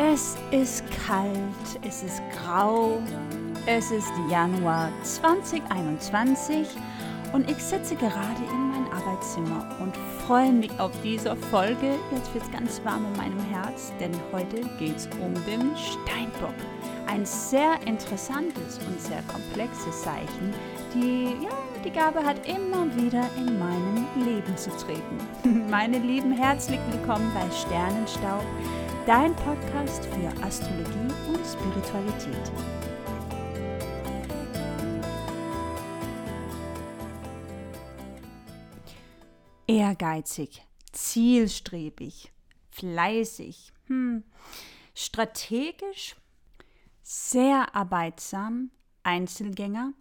Es ist kalt, es ist grau, es ist Januar 2021 und ich sitze gerade in mein Arbeitszimmer und freue mich auf diese Folge. Jetzt wird es ganz warm in meinem Herz, denn heute geht es um den Steinbock. Ein sehr interessantes und sehr komplexes Zeichen, die ja, die Gabe hat, immer wieder in meinem Leben zu treten. Meine Lieben, herzlich willkommen bei Sternenstaub dein Podcast für Astrologie und Spiritualität. Ehrgeizig, zielstrebig, fleißig, hm, strategisch, sehr arbeitsam, Einzelgänger.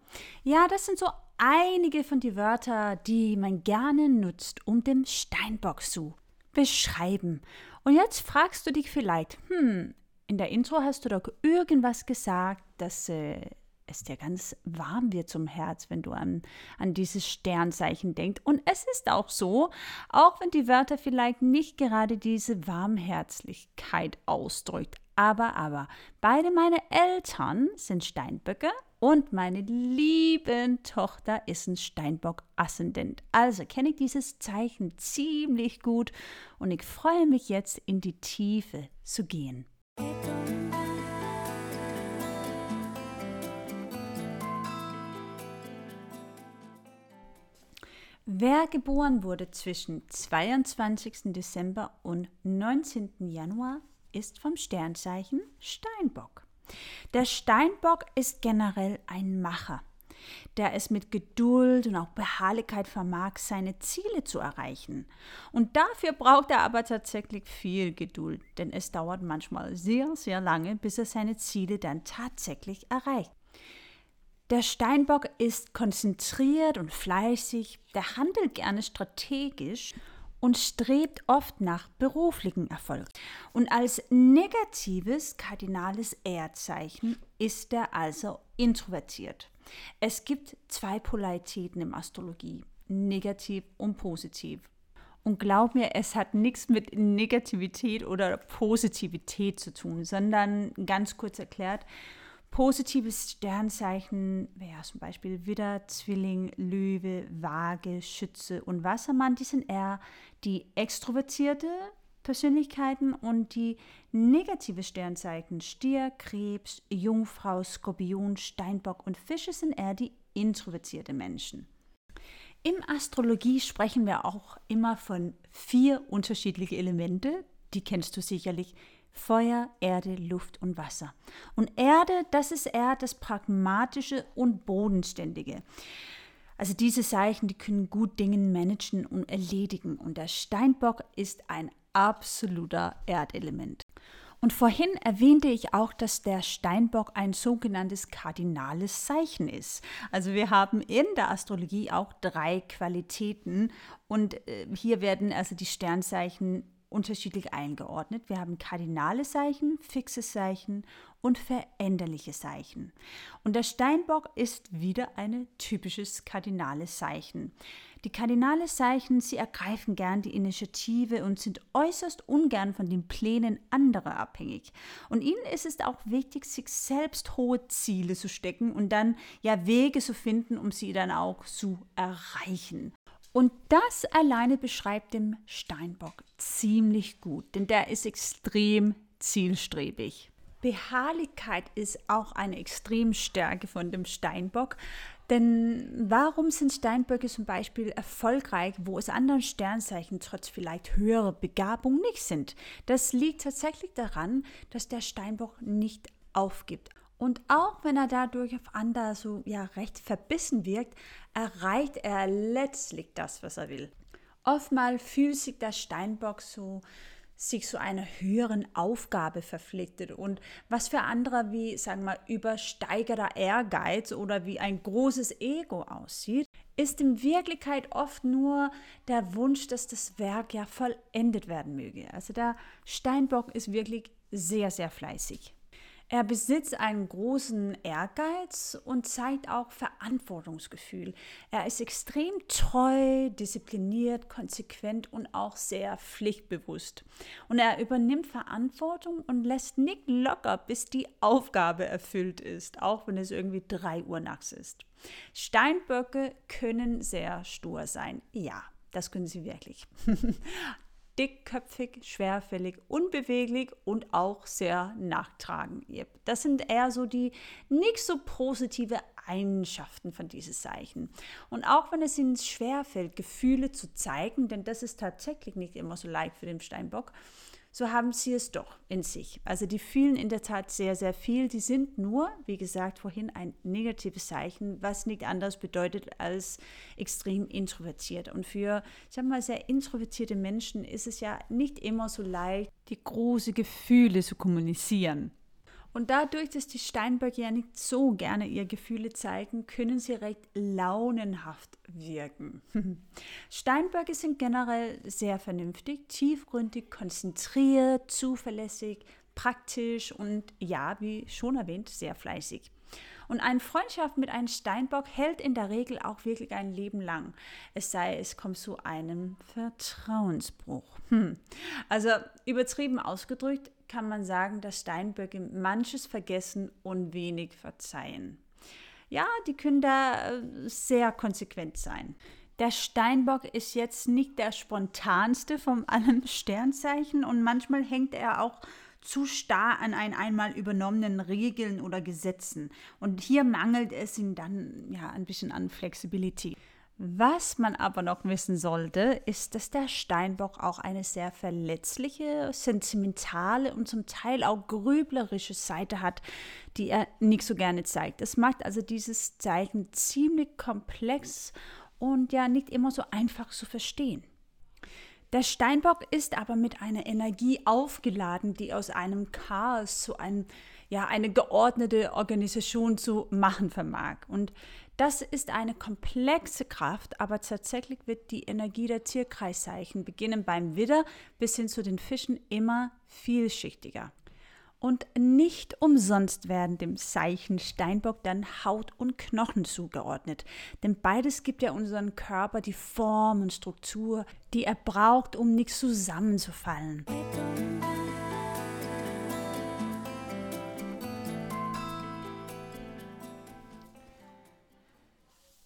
Ja, das sind so einige von den Wörtern, die man gerne nutzt, um den Steinbock zu beschreiben und jetzt fragst du dich vielleicht, hm, in der Intro hast du doch irgendwas gesagt, dass äh, es dir ganz warm wird zum Herz, wenn du an, an dieses Sternzeichen denkst. Und es ist auch so, auch wenn die Wörter vielleicht nicht gerade diese Warmherzlichkeit ausdrückt. Aber, aber, beide meine Eltern sind Steinböcke und meine liebe Tochter ist ein Steinbock-Aszendent. Also kenne ich dieses Zeichen ziemlich gut und ich freue mich jetzt in die Tiefe zu gehen. Wer geboren wurde zwischen 22. Dezember und 19. Januar, ist vom Sternzeichen Steinbock. Der Steinbock ist generell ein Macher, der es mit Geduld und auch Beharrlichkeit vermag, seine Ziele zu erreichen. Und dafür braucht er aber tatsächlich viel Geduld, denn es dauert manchmal sehr, sehr lange, bis er seine Ziele dann tatsächlich erreicht. Der Steinbock ist konzentriert und fleißig, der handelt gerne strategisch und strebt oft nach beruflichen Erfolg. Und als negatives kardinales Erdzeichen ist er also introvertiert. Es gibt zwei Polaritäten im Astrologie, negativ und positiv. Und glaub mir, es hat nichts mit Negativität oder Positivität zu tun, sondern ganz kurz erklärt, Positives Sternzeichen wäre zum Beispiel Widder, Zwilling, Löwe, Waage, Schütze und Wassermann. Die sind eher die extrovertierte Persönlichkeiten und die negative Sternzeichen Stier, Krebs, Jungfrau, Skorpion, Steinbock und Fische sind eher die introvertierte Menschen. In Astrologie sprechen wir auch immer von vier unterschiedlichen Elemente. Die kennst du sicherlich. Feuer, Erde, Luft und Wasser. Und Erde, das ist eher das Pragmatische und Bodenständige. Also diese Zeichen, die können gut Dinge managen und erledigen. Und der Steinbock ist ein absoluter Erdelement. Und vorhin erwähnte ich auch, dass der Steinbock ein sogenanntes kardinales Zeichen ist. Also wir haben in der Astrologie auch drei Qualitäten und äh, hier werden also die Sternzeichen unterschiedlich eingeordnet. Wir haben kardinale Zeichen, fixe Zeichen und veränderliche Zeichen. Und der Steinbock ist wieder ein typisches kardinales Zeichen. Die kardinale Zeichen, sie ergreifen gern die Initiative und sind äußerst ungern von den Plänen anderer abhängig. Und ihnen ist es auch wichtig, sich selbst hohe Ziele zu stecken und dann ja Wege zu finden, um sie dann auch zu erreichen. Und das alleine beschreibt den Steinbock ziemlich gut, denn der ist extrem zielstrebig. Beharrlichkeit ist auch eine Extremstärke von dem Steinbock. Denn warum sind Steinböcke zum Beispiel erfolgreich, wo es anderen Sternzeichen trotz vielleicht höherer Begabung nicht sind? Das liegt tatsächlich daran, dass der Steinbock nicht aufgibt. Und auch wenn er dadurch auf andere so ja recht verbissen wirkt, erreicht er letztlich das, was er will. Oftmals fühlt sich der Steinbock so sich so einer höheren Aufgabe verpflichtet und was für andere wie, sagen wir, übersteigerter Ehrgeiz oder wie ein großes Ego aussieht, ist in Wirklichkeit oft nur der Wunsch, dass das Werk ja vollendet werden möge. Also der Steinbock ist wirklich sehr, sehr fleißig. Er besitzt einen großen Ehrgeiz und zeigt auch Verantwortungsgefühl. Er ist extrem treu, diszipliniert, konsequent und auch sehr pflichtbewusst. Und er übernimmt Verantwortung und lässt nicht locker, bis die Aufgabe erfüllt ist, auch wenn es irgendwie drei Uhr nachts ist. Steinböcke können sehr stur sein. Ja, das können sie wirklich. dickköpfig, schwerfällig, unbeweglich und auch sehr nachtragend. Das sind eher so die nicht so positive Eigenschaften von dieses Zeichen. Und auch wenn es ihnen schwerfällt, Gefühle zu zeigen, denn das ist tatsächlich nicht immer so leicht für den Steinbock, so haben sie es doch in sich. Also die fühlen in der Tat sehr, sehr viel. Die sind nur, wie gesagt vorhin, ein negatives Zeichen, was nicht anders bedeutet als extrem introvertiert. Und für, ich mal, sehr introvertierte Menschen ist es ja nicht immer so leicht, die großen Gefühle zu kommunizieren. Und dadurch, dass die Steinböcke ja nicht so gerne ihre Gefühle zeigen, können sie recht launenhaft wirken. Steinböcke sind generell sehr vernünftig, tiefgründig, konzentriert, zuverlässig, praktisch und ja, wie schon erwähnt, sehr fleißig. Und eine Freundschaft mit einem Steinbock hält in der Regel auch wirklich ein Leben lang. Es sei, es kommt zu einem Vertrauensbruch. Hm. Also übertrieben ausgedrückt kann man sagen, dass Steinböcke manches vergessen und wenig verzeihen. Ja, die können da äh, sehr konsequent sein. Der Steinbock ist jetzt nicht der spontanste von allen Sternzeichen und manchmal hängt er auch zu starr an ein einmal übernommenen Regeln oder Gesetzen. Und hier mangelt es ihm dann ja ein bisschen an Flexibilität. Was man aber noch wissen sollte, ist, dass der Steinbock auch eine sehr verletzliche, sentimentale und zum Teil auch grüblerische Seite hat, die er nicht so gerne zeigt. Das macht also dieses Zeichen ziemlich komplex und ja nicht immer so einfach zu verstehen. Der Steinbock ist aber mit einer Energie aufgeladen, die aus einem Chaos zu einem, ja, eine geordnete Organisation zu machen vermag. Und das ist eine komplexe Kraft, aber tatsächlich wird die Energie der Tierkreiszeichen, beginnen beim Widder bis hin zu den Fischen, immer vielschichtiger. Und nicht umsonst werden dem Zeichen Steinbock dann Haut und Knochen zugeordnet. Denn beides gibt ja unserem Körper die Form und Struktur, die er braucht, um nicht zusammenzufallen.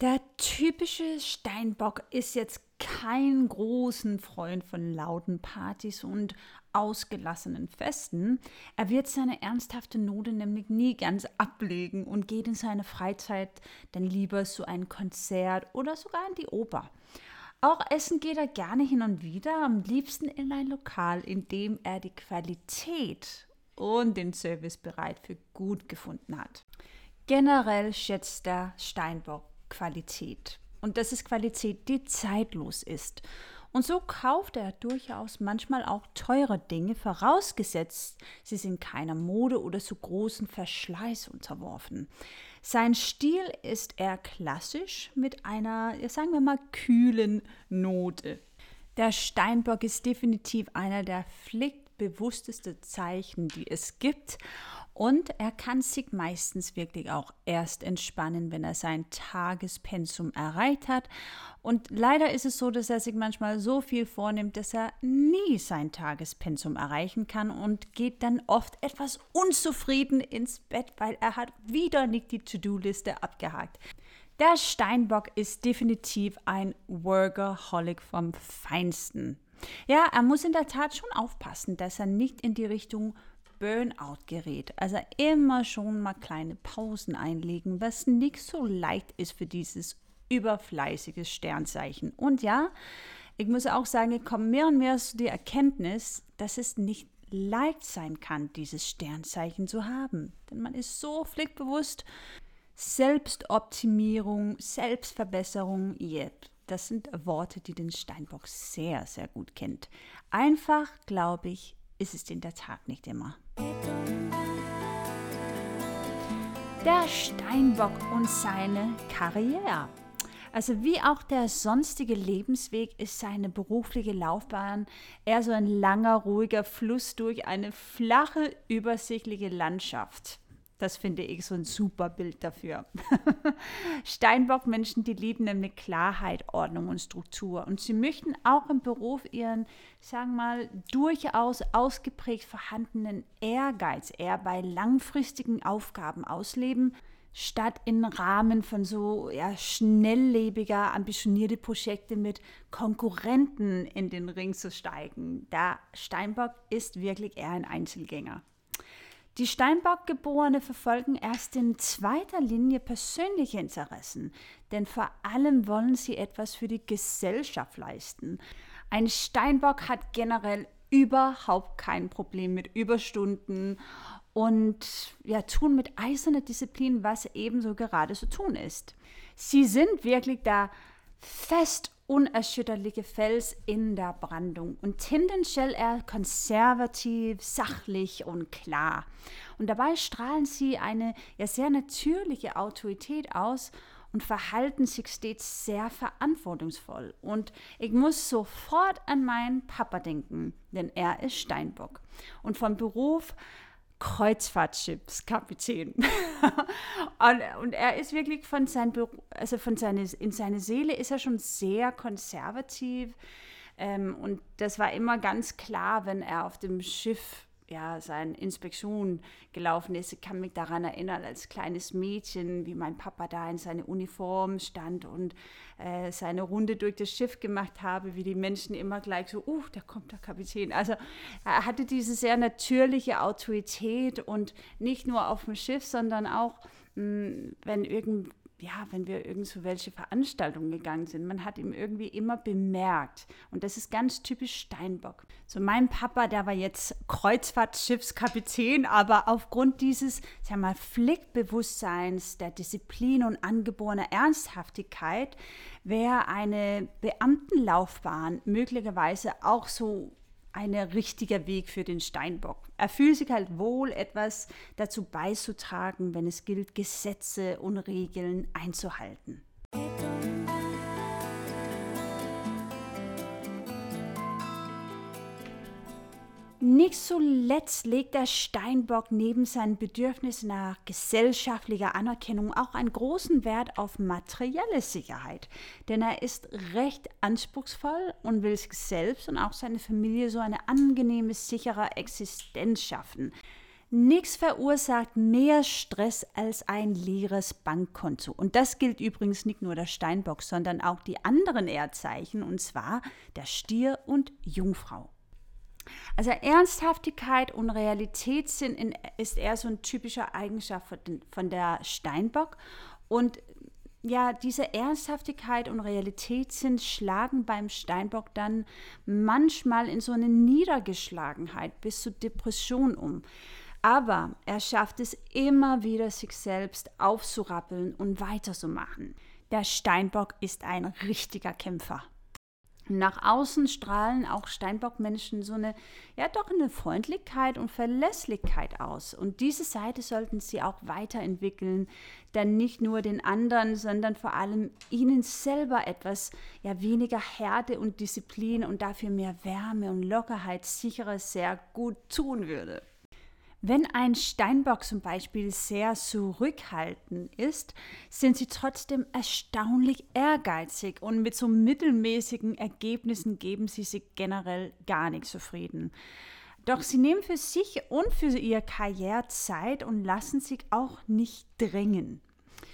Der typische Steinbock ist jetzt kein großen Freund von lauten Partys und ausgelassenen Festen. Er wird seine ernsthafte Note nämlich nie ganz ablegen und geht in seine Freizeit dann lieber zu einem Konzert oder sogar in die Oper. Auch essen geht er gerne hin und wieder, am liebsten in ein Lokal, in dem er die Qualität und den Service bereit für gut gefunden hat. Generell schätzt der Steinbock Qualität. Und das ist Qualität, die zeitlos ist und so kauft er durchaus manchmal auch teure Dinge, vorausgesetzt, sie sind keiner Mode oder zu großen Verschleiß unterworfen. Sein Stil ist eher klassisch mit einer, sagen wir mal, kühlen Note. Der Steinbock ist definitiv einer der pflichtbewusstesten Zeichen, die es gibt und er kann sich meistens wirklich auch erst entspannen, wenn er sein Tagespensum erreicht hat. Und leider ist es so, dass er sich manchmal so viel vornimmt, dass er nie sein Tagespensum erreichen kann und geht dann oft etwas unzufrieden ins Bett, weil er hat wieder nicht die To-Do-Liste abgehakt. Der Steinbock ist definitiv ein Workaholic vom Feinsten. Ja, er muss in der Tat schon aufpassen, dass er nicht in die Richtung Burnout gerät. Also immer schon mal kleine Pausen einlegen, was nicht so leicht ist für dieses überfleißige Sternzeichen. Und ja, ich muss auch sagen, ich komme mehr und mehr zu der Erkenntnis, dass es nicht leicht sein kann, dieses Sternzeichen zu haben. Denn man ist so pflichtbewusst. Selbstoptimierung, Selbstverbesserung, yeah, das sind Worte, die den Steinbock sehr, sehr gut kennt. Einfach, glaube ich, ist es in der Tat nicht immer. Der Steinbock und seine Karriere. Also wie auch der sonstige Lebensweg ist seine berufliche Laufbahn eher so ein langer, ruhiger Fluss durch eine flache, übersichtliche Landschaft. Das finde ich so ein super Bild dafür. Steinbock-Menschen, die lieben nämlich Klarheit, Ordnung und Struktur. Und sie möchten auch im Beruf ihren, sagen wir mal, durchaus ausgeprägt vorhandenen Ehrgeiz eher bei langfristigen Aufgaben ausleben, statt im Rahmen von so ja, schnelllebiger, ambitionierte Projekte mit Konkurrenten in den Ring zu steigen. Der Steinbock ist wirklich eher ein Einzelgänger. Die Steinbock-Geborene verfolgen erst in zweiter Linie persönliche Interessen, denn vor allem wollen sie etwas für die Gesellschaft leisten. Ein Steinbock hat generell überhaupt kein Problem mit Überstunden und ja, tun mit eiserner Disziplin, was ebenso gerade zu tun ist. Sie sind wirklich da fest unerschütterliche Fels in der Brandung und tendenziell eher konservativ, sachlich und klar. Und dabei strahlen sie eine ja sehr natürliche Autorität aus und verhalten sich stets sehr verantwortungsvoll. Und ich muss sofort an meinen Papa denken, denn er ist Steinbock. Und von Beruf Kreuzfahrtschiffskapitän. und, und, er ist wirklich von seinem also von seine, in seiner Seele ist er schon sehr konservativ. Ähm, und das war immer ganz klar, wenn er auf dem Schiff ja, seine Inspektion gelaufen ist. Ich kann mich daran erinnern, als kleines Mädchen, wie mein Papa da in seiner Uniform stand und äh, seine Runde durch das Schiff gemacht habe, wie die Menschen immer gleich so, uh, da kommt der Kapitän. Also er hatte diese sehr natürliche Autorität und nicht nur auf dem Schiff, sondern auch, mh, hm, wenn irgend ja, wenn wir irgend welche Veranstaltungen gegangen sind, man hat ihn irgendwie immer bemerkt. Und das ist ganz typisch Steinbock. So mein Papa, der war jetzt Kreuzfahrtschiffskapitän, aber aufgrund dieses, sag mal, Pflichtbewusstseins, der Disziplin und angeborener Ernsthaftigkeit wäre eine Beamtenlaufbahn möglicherweise auch so ein richtiger Weg für den Steinbock. Er fühlt sich halt wohl, etwas dazu beizutragen, wenn es gilt, Gesetze und Regeln einzuhalten. Nicht zuletzt legt der Steinbock neben seinem Bedürfnis nach gesellschaftlicher Anerkennung auch einen großen Wert auf materielle Sicherheit, denn er ist recht anspruchsvoll und will sich selbst und auch seine Familie so eine angenehme, sichere Existenz schaffen. Nichts verursacht mehr Stress als ein leeres Bankkonto. Und das gilt übrigens nicht nur der Steinbock, sondern auch die anderen Erdzeichen, und zwar der Stier und Jungfrau. Also Ernsthaftigkeit und Realitätssinn ist eher so eine typische Eigenschaft von der Steinbock. Und ja, diese Ernsthaftigkeit und Realitätssinn schlagen beim Steinbock dann manchmal in so eine Niedergeschlagenheit bis zu Depression um. Aber er schafft es immer wieder, sich selbst aufzurappeln und weiterzumachen. Der Steinbock ist ein richtiger Kämpfer. Nach außen strahlen auch Steinbockmenschen so eine, ja doch eine Freundlichkeit und Verlässlichkeit aus. Und diese Seite sollten sie auch weiterentwickeln, denn nicht nur den anderen, sondern vor allem ihnen selber etwas, ja weniger Härte und Disziplin und dafür mehr Wärme und Lockerheit sicherer sehr gut tun würde. Wenn ein Steinbock zum Beispiel sehr zurückhaltend ist, sind sie trotzdem erstaunlich ehrgeizig und mit so mittelmäßigen Ergebnissen geben sie sich generell gar nicht zufrieden. Doch sie nehmen für sich und für ihre Karriere Zeit und lassen sich auch nicht drängen.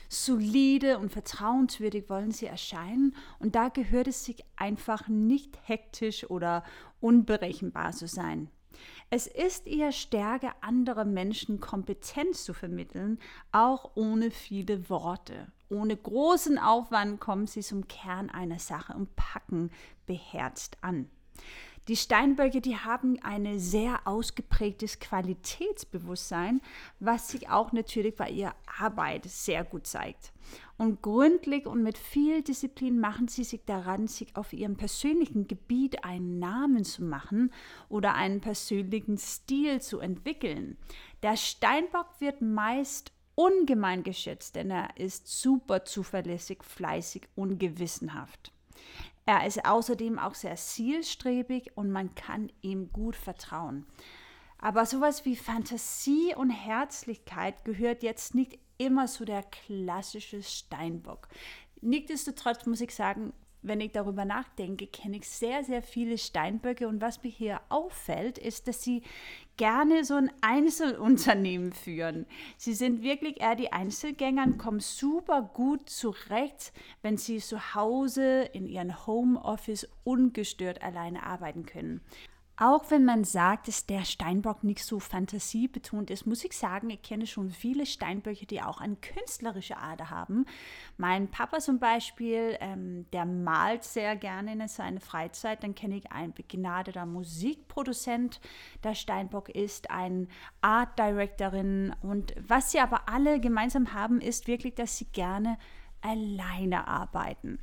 Solide und vertrauenswürdig wollen sie erscheinen und da gehört es sich einfach nicht hektisch oder unberechenbar zu sein. Es ist ihre Stärke, andere Menschen Kompetenz zu vermitteln, auch ohne viele Worte. Ohne großen Aufwand kommen sie zum Kern einer Sache und packen beherzt an. Die Steinböcke, die haben ein sehr ausgeprägtes Qualitätsbewusstsein, was sich auch natürlich bei ihrer Arbeit sehr gut zeigt. Und gründlich und mit viel Disziplin machen sie sich daran, sich auf ihrem persönlichen Gebiet einen Namen zu machen oder einen persönlichen Stil zu entwickeln. Der Steinbock wird meist ungemein geschätzt, denn er ist super zuverlässig, fleißig und gewissenhaft. Er ist außerdem auch sehr zielstrebig und man kann ihm gut vertrauen. Aber sowas wie Fantasie und Herzlichkeit gehört jetzt nicht immer zu der klassische Steinbock. Nichtsdestotrotz muss ich sagen, wenn ich darüber nachdenke, kenne ich sehr, sehr viele Steinböcke und was mir hier auffällt, ist, dass sie gerne so ein Einzelunternehmen führen. Sie sind wirklich eher die Einzelgänger und kommen super gut zurecht, wenn sie zu Hause in ihrem Homeoffice ungestört alleine arbeiten können. Auch wenn man sagt, dass der Steinbock nicht so fantasiebetont ist, muss ich sagen, ich kenne schon viele Steinböcke, die auch eine künstlerische Ader haben. Mein Papa zum Beispiel, ähm, der malt sehr gerne in seiner Freizeit. Dann kenne ich einen begnadeter Musikproduzent. Der Steinbock ist ein Art Directorin. Und was sie aber alle gemeinsam haben, ist wirklich, dass sie gerne alleine arbeiten.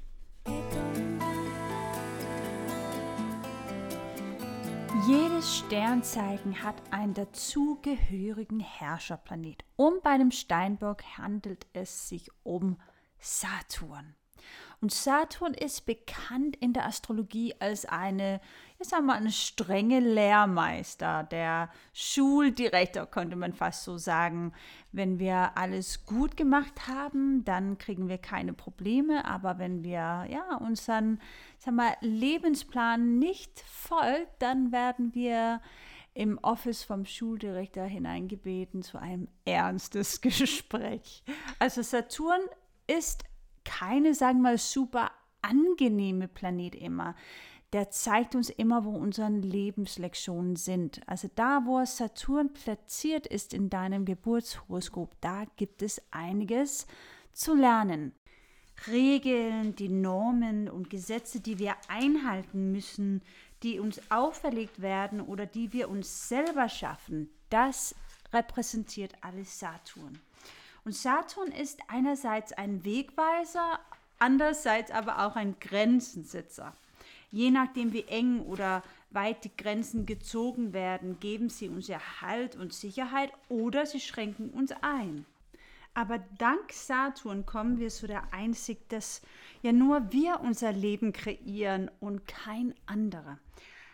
Jedes Sternzeichen hat einen dazugehörigen Herrscherplanet. Und bei dem Steinbock handelt es sich um Saturn. Und Saturn ist bekannt in der Astrologie als eine, ich sag mal, eine strenge Lehrmeister, der Schuldirektor, könnte man fast so sagen. Wenn wir alles gut gemacht haben, dann kriegen wir keine Probleme, aber wenn wir ja, unseren sag mal, Lebensplan nicht folgt, dann werden wir im Office vom Schuldirektor hineingebeten zu einem ernstes Gespräch. Also Saturn ist keine, sagen wir mal, super angenehme Planet immer. Der zeigt uns immer, wo unsere Lebenslektionen sind. Also da, wo Saturn platziert ist in deinem Geburtshoroskop, da gibt es einiges zu lernen. Regeln, die Normen und Gesetze, die wir einhalten müssen, die uns auferlegt werden oder die wir uns selber schaffen, das repräsentiert alles Saturn. Und Saturn ist einerseits ein Wegweiser, andererseits aber auch ein Grenzensitzer. Je nachdem, wie eng oder weit die Grenzen gezogen werden, geben sie uns ja Halt und Sicherheit oder sie schränken uns ein. Aber dank Saturn kommen wir zu der Einsicht, dass ja nur wir unser Leben kreieren und kein anderer.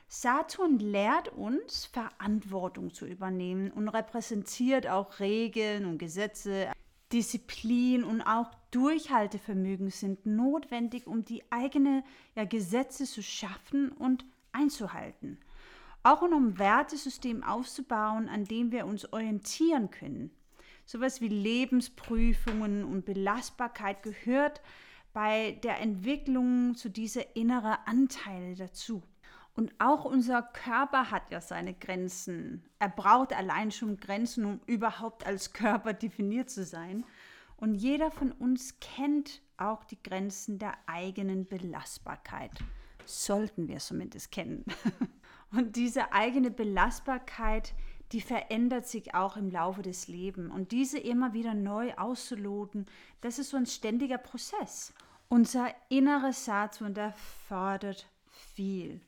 Saturn lehrt uns, Verantwortung zu übernehmen und repräsentiert auch Regeln und Gesetze. Disziplin und auch Durchhaltevermögen sind notwendig, um die eigenen ja, Gesetze zu schaffen und einzuhalten. Auch um ein Wertesystem aufzubauen, an dem wir uns orientieren können. Sowas wie Lebensprüfungen und Belastbarkeit gehört bei der Entwicklung zu dieser inneren Anteile dazu. Und auch unser Körper hat ja seine Grenzen. Er braucht allein schon Grenzen, um überhaupt als Körper definiert zu sein. Und jeder von uns kennt auch die Grenzen der eigenen Belastbarkeit. Sollten wir zumindest kennen. Und diese eigene Belastbarkeit, die verändert sich auch im Laufe des Lebens. Und diese immer wieder neu auszuloten, das ist so ein ständiger Prozess. Unser innerer Saturn, der fördert viel.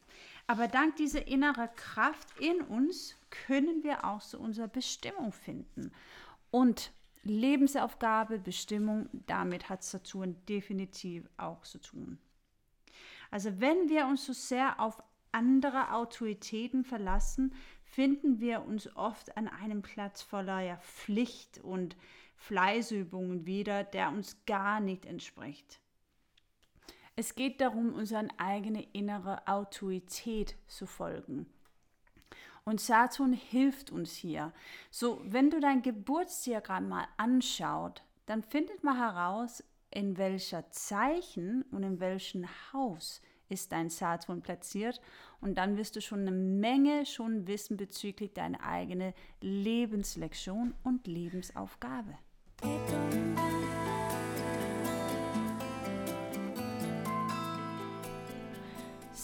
Aber dank dieser inneren Kraft in uns können wir auch so unsere Bestimmung finden. Und Lebensaufgabe, Bestimmung, damit hat Saturn definitiv auch zu tun. Also wenn wir uns so sehr auf andere Autoritäten verlassen, finden wir uns oft an einem Platz voller ja, Pflicht und Fleißübungen wieder, der uns gar nicht entspricht. Es geht darum, unsere eigene innere Autorität zu folgen. Und Saturn hilft uns hier. So, wenn du dein Geburtsdiagramm mal anschaut, dann findet man heraus, in welcher Zeichen und in welchem Haus ist dein Saturn platziert und dann wirst du schon eine Menge schon wissen bezüglich deiner eigenen Lebenslektion und Lebensaufgabe.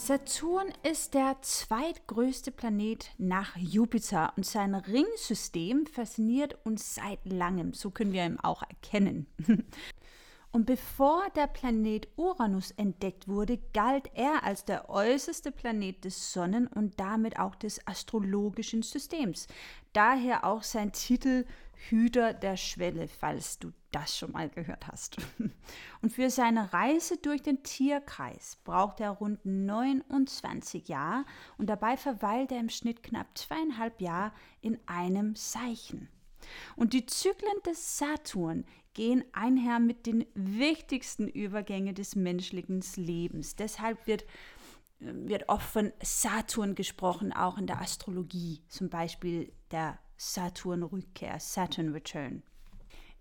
Saturn ist der zweitgrößte Planet nach Jupiter und sein Ringsystem fasziniert uns seit langem. So können wir ihn auch erkennen. Und bevor der Planet Uranus entdeckt wurde, galt er als der äußerste Planet des Sonnen- und damit auch des astrologischen Systems. Daher auch sein Titel Hüter der Schwelle, falls du das schon mal gehört hast. Und für seine Reise durch den Tierkreis braucht er rund 29 Jahre und dabei verweilt er im Schnitt knapp zweieinhalb Jahre in einem Zeichen. Und die Zyklen des Saturn gehen einher mit den wichtigsten Übergängen des menschlichen Lebens. Deshalb wird, wird oft von Saturn gesprochen, auch in der Astrologie, zum Beispiel der Saturn-Rückkehr, Saturn Return.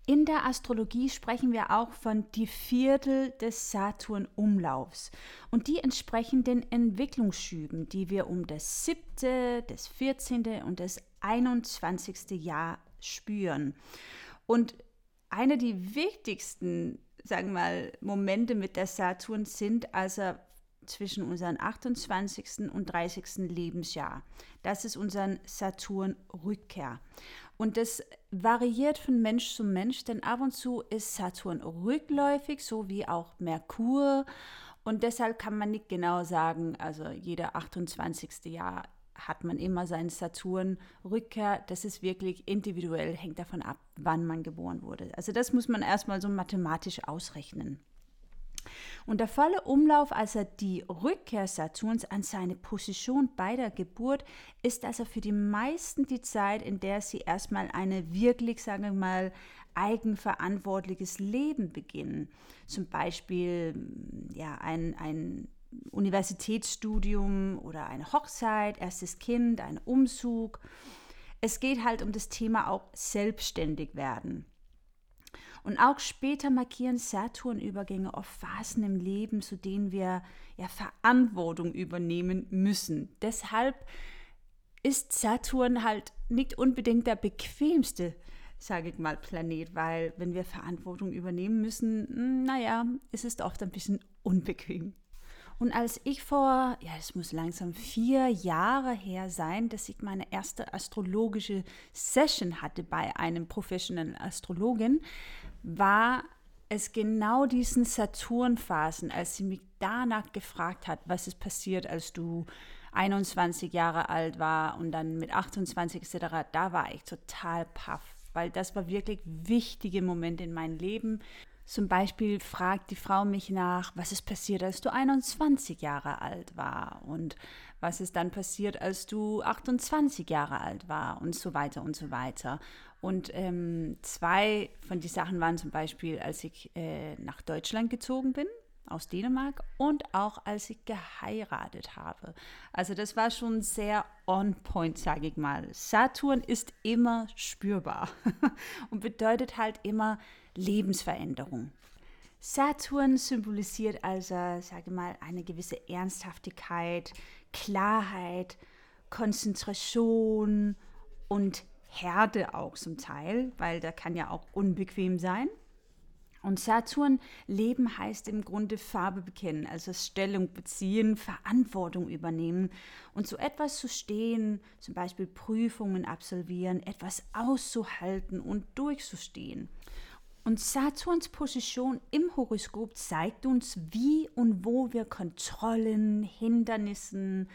In der Astrologie sprechen wir auch von die Viertel des Saturn-Umlaufs und die entsprechenden Entwicklungsschüben, die wir um das siebte, das 14. und das 21. Jahr spüren. Und eine der wichtigsten, sagen wir mal, Momente mit der Saturn sind also zwischen unserem 28. und 30. Lebensjahr. Das ist unser Saturn-Rückkehr. Und das variiert von Mensch zu Mensch, denn ab und zu ist Saturn rückläufig, so wie auch Merkur. Und deshalb kann man nicht genau sagen, also jeder 28. Jahr hat man immer seinen Saturn-Rückkehr. Das ist wirklich individuell, hängt davon ab, wann man geboren wurde. Also das muss man erstmal so mathematisch ausrechnen. Und der volle Umlauf, also die Rückkehr Saturns an seine Position bei der Geburt, ist also für die meisten die Zeit, in der sie erstmal eine wirklich, sagen wir mal, eigenverantwortliches Leben beginnen. Zum Beispiel ja, ein, ein Universitätsstudium oder eine Hochzeit, erstes Kind, ein Umzug. Es geht halt um das Thema auch selbstständig werden. Und auch später markieren Saturn-Übergänge oft Phasen im Leben, zu denen wir ja Verantwortung übernehmen müssen. Deshalb ist Saturn halt nicht unbedingt der bequemste, sage ich mal, Planet, weil wenn wir Verantwortung übernehmen müssen, hm, naja, es ist oft ein bisschen unbequem. Und als ich vor, ja, es muss langsam vier Jahre her sein, dass ich meine erste astrologische Session hatte bei einem professionellen Astrologen, war es genau diesen Saturnphasen, als sie mich danach gefragt hat, was ist passiert, als du 21 Jahre alt war und dann mit 28 etc., da war ich total paff, weil das war wirklich wichtige Momente in meinem Leben. Zum Beispiel fragt die Frau mich nach, was ist passiert, als du 21 Jahre alt war und was ist dann passiert, als du 28 Jahre alt war und so weiter und so weiter. Und ähm, zwei von den Sachen waren zum Beispiel, als ich äh, nach Deutschland gezogen bin, aus Dänemark, und auch als ich geheiratet habe. Also das war schon sehr on point, sage ich mal. Saturn ist immer spürbar und bedeutet halt immer Lebensveränderung. Saturn symbolisiert also, sage mal, eine gewisse Ernsthaftigkeit, Klarheit, Konzentration und Härte auch zum Teil, weil da kann ja auch unbequem sein. Und Saturn leben heißt im Grunde Farbe bekennen, also Stellung beziehen, Verantwortung übernehmen und so etwas zu stehen, zum Beispiel Prüfungen absolvieren, etwas auszuhalten und durchzustehen. Und Saturns Position im Horoskop zeigt uns, wie und wo wir Kontrollen, Hindernissen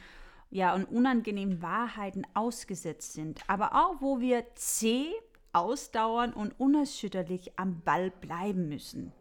ja, und unangenehmen Wahrheiten ausgesetzt sind, aber auch wo wir zäh, ausdauern und unerschütterlich am Ball bleiben müssen.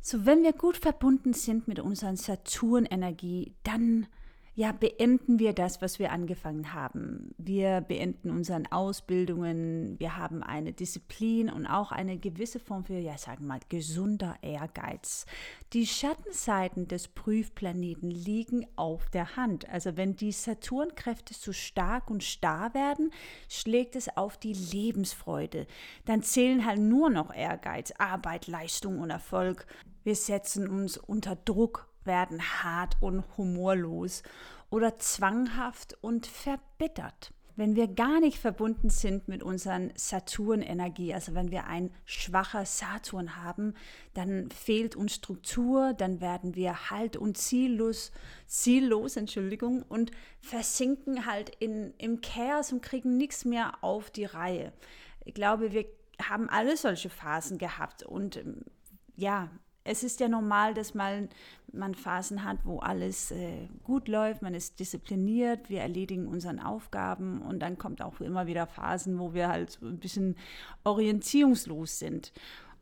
So, wenn wir gut verbunden sind mit unserer Saturnenergie, dann ja, beenden wir das, was wir angefangen haben. Wir beenden unsere Ausbildungen, wir haben eine Disziplin und auch eine gewisse Form für, ja, sagen wir mal, gesunder Ehrgeiz. Die Schattenseiten des Prüfplaneten liegen auf der Hand. Also wenn die Saturnkräfte zu stark und starr werden, schlägt es auf die Lebensfreude. Dann zählen halt nur noch Ehrgeiz, Arbeit, Leistung und Erfolg. Wir setzen uns unter Druck werden hart und humorlos oder zwanghaft und verbittert. Wenn wir gar nicht verbunden sind mit unseren Saturn-Energie, also wenn wir ein schwacher Saturn haben, dann fehlt uns Struktur, dann werden wir halt und ziellos, ziellos, Entschuldigung, und versinken halt in, im Chaos und kriegen nichts mehr auf die Reihe. Ich glaube, wir haben alle solche Phasen gehabt und ja, es ist ja normal, dass man, man Phasen hat, wo alles äh, gut läuft, man ist diszipliniert, wir erledigen unsere Aufgaben und dann kommt auch immer wieder Phasen, wo wir halt so ein bisschen orientierungslos sind.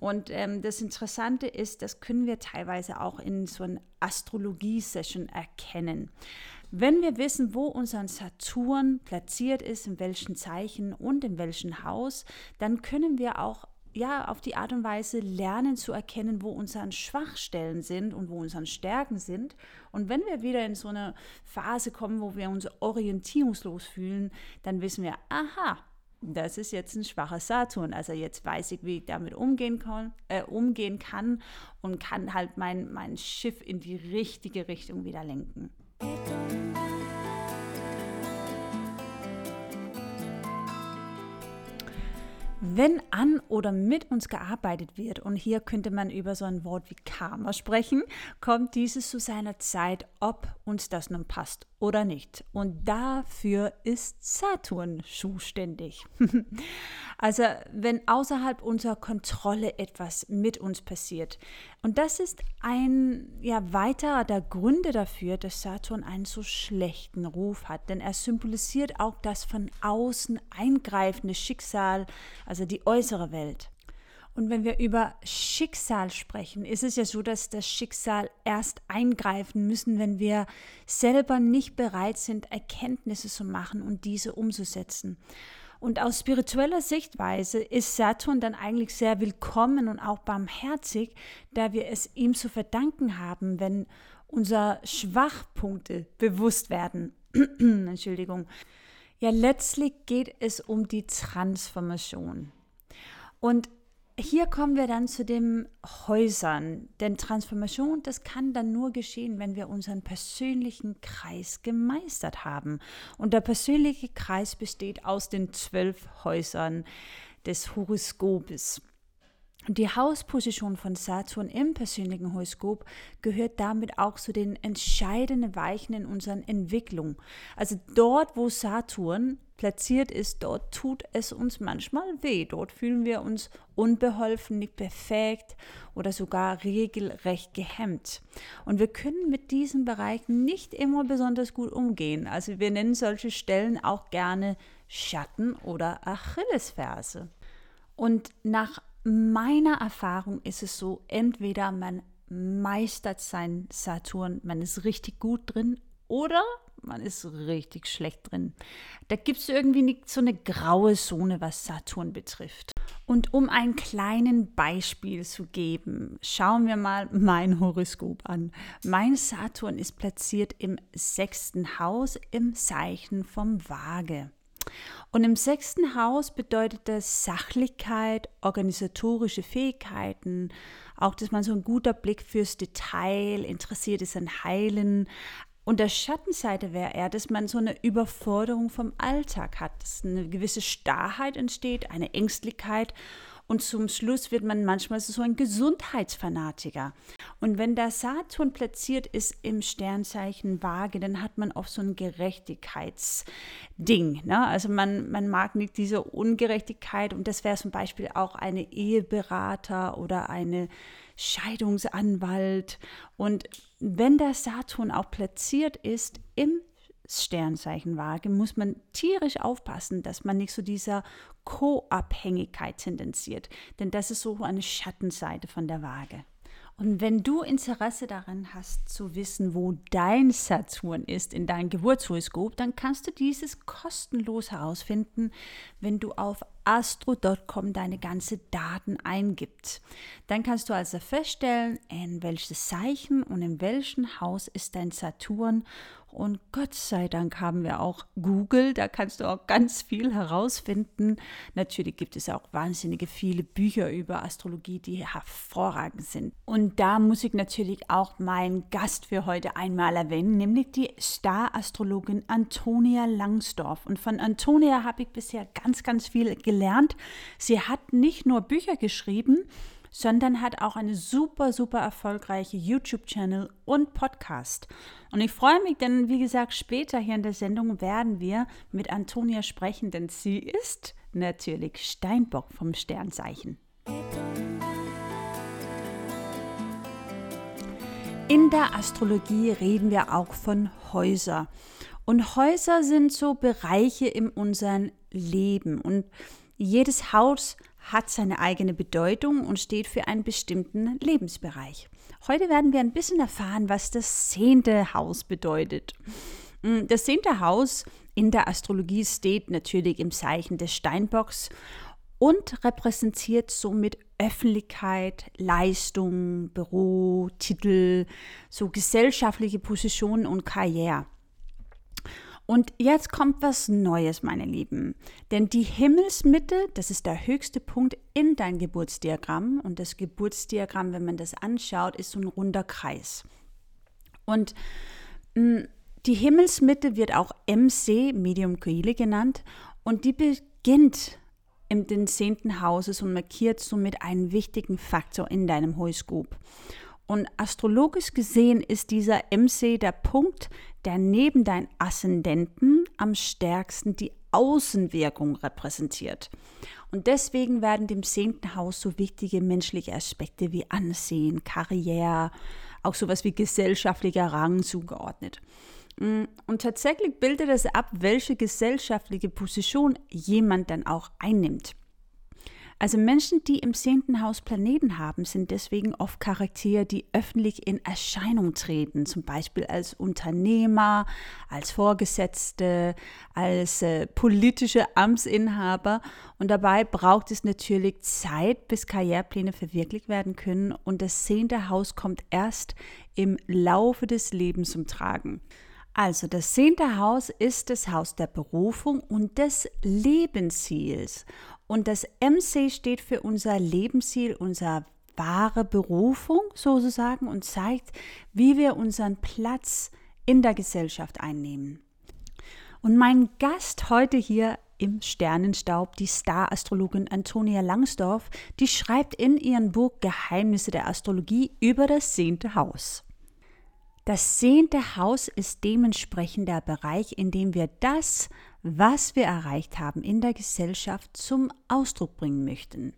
Und ähm, das Interessante ist, das können wir teilweise auch in so einer Astrologie-Session erkennen. Wenn wir wissen, wo unser Saturn platziert ist, in welchen Zeichen und in welchem Haus, dann können wir auch ja, auf die Art und Weise lernen zu erkennen, wo unsere Schwachstellen sind und wo unsere Stärken sind. Und wenn wir wieder in so eine Phase kommen, wo wir uns orientierungslos fühlen, dann wissen wir, aha, das ist jetzt ein schwacher Saturn. Also jetzt weiß ich, wie ich damit umgehen kann, äh, umgehen kann und kann halt mein, mein Schiff in die richtige Richtung wieder lenken. Wenn an oder mit uns gearbeitet wird, und hier könnte man über so ein Wort wie Karma sprechen, kommt dieses zu seiner Zeit, ob uns das nun passt oder nicht. Und dafür ist Saturn zuständig. also wenn außerhalb unserer Kontrolle etwas mit uns passiert. Und das ist ein ja, weiterer der Gründe dafür, dass Saturn einen so schlechten Ruf hat. Denn er symbolisiert auch das von außen eingreifende Schicksal, also die äußere Welt. Und wenn wir über Schicksal sprechen, ist es ja so, dass das Schicksal erst eingreifen müssen, wenn wir selber nicht bereit sind, Erkenntnisse zu machen und diese umzusetzen. Und aus spiritueller Sichtweise ist Saturn dann eigentlich sehr willkommen und auch barmherzig, da wir es ihm zu verdanken haben, wenn unsere Schwachpunkte bewusst werden. Entschuldigung. Ja, letztlich geht es um die Transformation. Und hier kommen wir dann zu den Häusern. Denn Transformation, das kann dann nur geschehen, wenn wir unseren persönlichen Kreis gemeistert haben. Und der persönliche Kreis besteht aus den zwölf Häusern des Horoskopes. Die Hausposition von Saturn im persönlichen Horoskop gehört damit auch zu den entscheidenden Weichen in unserer Entwicklung. Also dort, wo Saturn platziert ist, dort tut es uns manchmal weh. Dort fühlen wir uns unbeholfen, nicht perfekt oder sogar regelrecht gehemmt. Und wir können mit diesem Bereich nicht immer besonders gut umgehen. Also wir nennen solche Stellen auch gerne Schatten oder Achillesferse. Und nach meiner Erfahrung ist es so, entweder man meistert seinen Saturn, man ist richtig gut drin, oder man ist richtig schlecht drin. Da gibt es irgendwie nicht so eine graue Zone, was Saturn betrifft. Und um ein kleines Beispiel zu geben, schauen wir mal mein Horoskop an. Mein Saturn ist platziert im sechsten Haus im Zeichen vom Waage. Und im sechsten Haus bedeutet das Sachlichkeit, organisatorische Fähigkeiten, auch dass man so ein guter Blick fürs Detail, interessiert ist an Heilen. Und der Schattenseite wäre eher, dass man so eine Überforderung vom Alltag hat, dass eine gewisse Starrheit entsteht, eine Ängstlichkeit und zum Schluss wird man manchmal so ein Gesundheitsfanatiker. Und wenn der Saturn platziert ist im Sternzeichen Waage, dann hat man oft so ein Gerechtigkeitsding. Ne? Also man, man mag nicht diese Ungerechtigkeit und das wäre zum Beispiel auch eine Eheberater oder eine Scheidungsanwalt. Und wenn der Saturn auch platziert ist im Sternzeichen Waage, muss man tierisch aufpassen, dass man nicht so dieser Co-Abhängigkeit tendenziert. Denn das ist so eine Schattenseite von der Waage. Und wenn du Interesse daran hast zu wissen, wo dein Saturn ist in deinem Geburtshoroskop, dann kannst du dieses kostenlos herausfinden, wenn du auf astro.com deine ganzen Daten eingibst. Dann kannst du also feststellen, in welches Zeichen und in welchem Haus ist dein Saturn und Gott sei Dank haben wir auch Google, da kannst du auch ganz viel herausfinden. Natürlich gibt es auch wahnsinnige viele Bücher über Astrologie, die hervorragend sind. Und da muss ich natürlich auch meinen Gast für heute einmal erwähnen, nämlich die Star-Astrologin Antonia Langsdorf. Und von Antonia habe ich bisher ganz, ganz viel gelernt. Sie hat nicht nur Bücher geschrieben, sondern hat auch eine super, super erfolgreiche YouTube-Channel und Podcast. Und ich freue mich, denn wie gesagt, später hier in der Sendung werden wir mit Antonia sprechen, denn sie ist natürlich Steinbock vom Sternzeichen. In der Astrologie reden wir auch von Häuser. Und Häuser sind so Bereiche in unserem Leben. Und jedes Haus hat seine eigene Bedeutung und steht für einen bestimmten Lebensbereich. Heute werden wir ein bisschen erfahren, was das zehnte Haus bedeutet. Mm, das zehnte Haus in der Astrologie steht natürlich im Zeichen des Steinbocks und repräsentiert somit Öffentlichkeit, Leistung, Büro, Titel, so gesellschaftliche Positionen und Karriere. Und jetzt kommt was Neues, meine Lieben. Denn die Himmelsmitte, das ist der höchste Punkt in dein Geburtsdiagramm. Und das Geburtsdiagramm, wenn man das anschaut, ist so ein runder Kreis. Und mh, mm, die Himmelsmitte wird auch MC, Medium Coeli genannt. Und die beginnt im den zehnten Hauses und markiert somit einen wichtigen Faktor in deinem Horoskop. Und astrologisch gesehen ist dieser MC der Punkt, der neben deinen Aszendenten am stärksten die Außenwirkung repräsentiert. Und deswegen werden dem zehnten Haus so wichtige menschliche Aspekte wie Ansehen, Karriere, auch sowas wie gesellschaftlicher Rang zugeordnet. Mm, und tatsächlich bildet es ab, welche gesellschaftliche Position jemand dann auch einnimmt. Also Menschen, die im zehnten Haus Planeten haben, sind deswegen oft Charaktere, die öffentlich in Erscheinung treten, zum Beispiel als Unternehmer, als Vorgesetzte, als äh, politische Amtsinhaber. Und dabei braucht es natürlich Zeit, bis Karrierepläne verwirklicht werden können. Und das zehnte Haus kommt erst im Laufe des Lebens zum Tragen. Also das zehnte Haus ist das Haus der Berufung und des Lebensziels. Und das MC steht für unser Lebensziel, unser wahre Berufung sozusagen und zeigt, wie wir unseren Platz in der Gesellschaft einnehmen. Und mein Gast heute hier im Sternenstaub, die Star-Astrologin Antonia Langsdorf, die schreibt in ihrem Buch Geheimnisse der Astrologie über das zehnte Haus. Das zehnte Haus ist dementsprechend der Bereich, in dem wir das, was wir erreicht haben in der Gesellschaft, zum Ausdruck bringen möchten.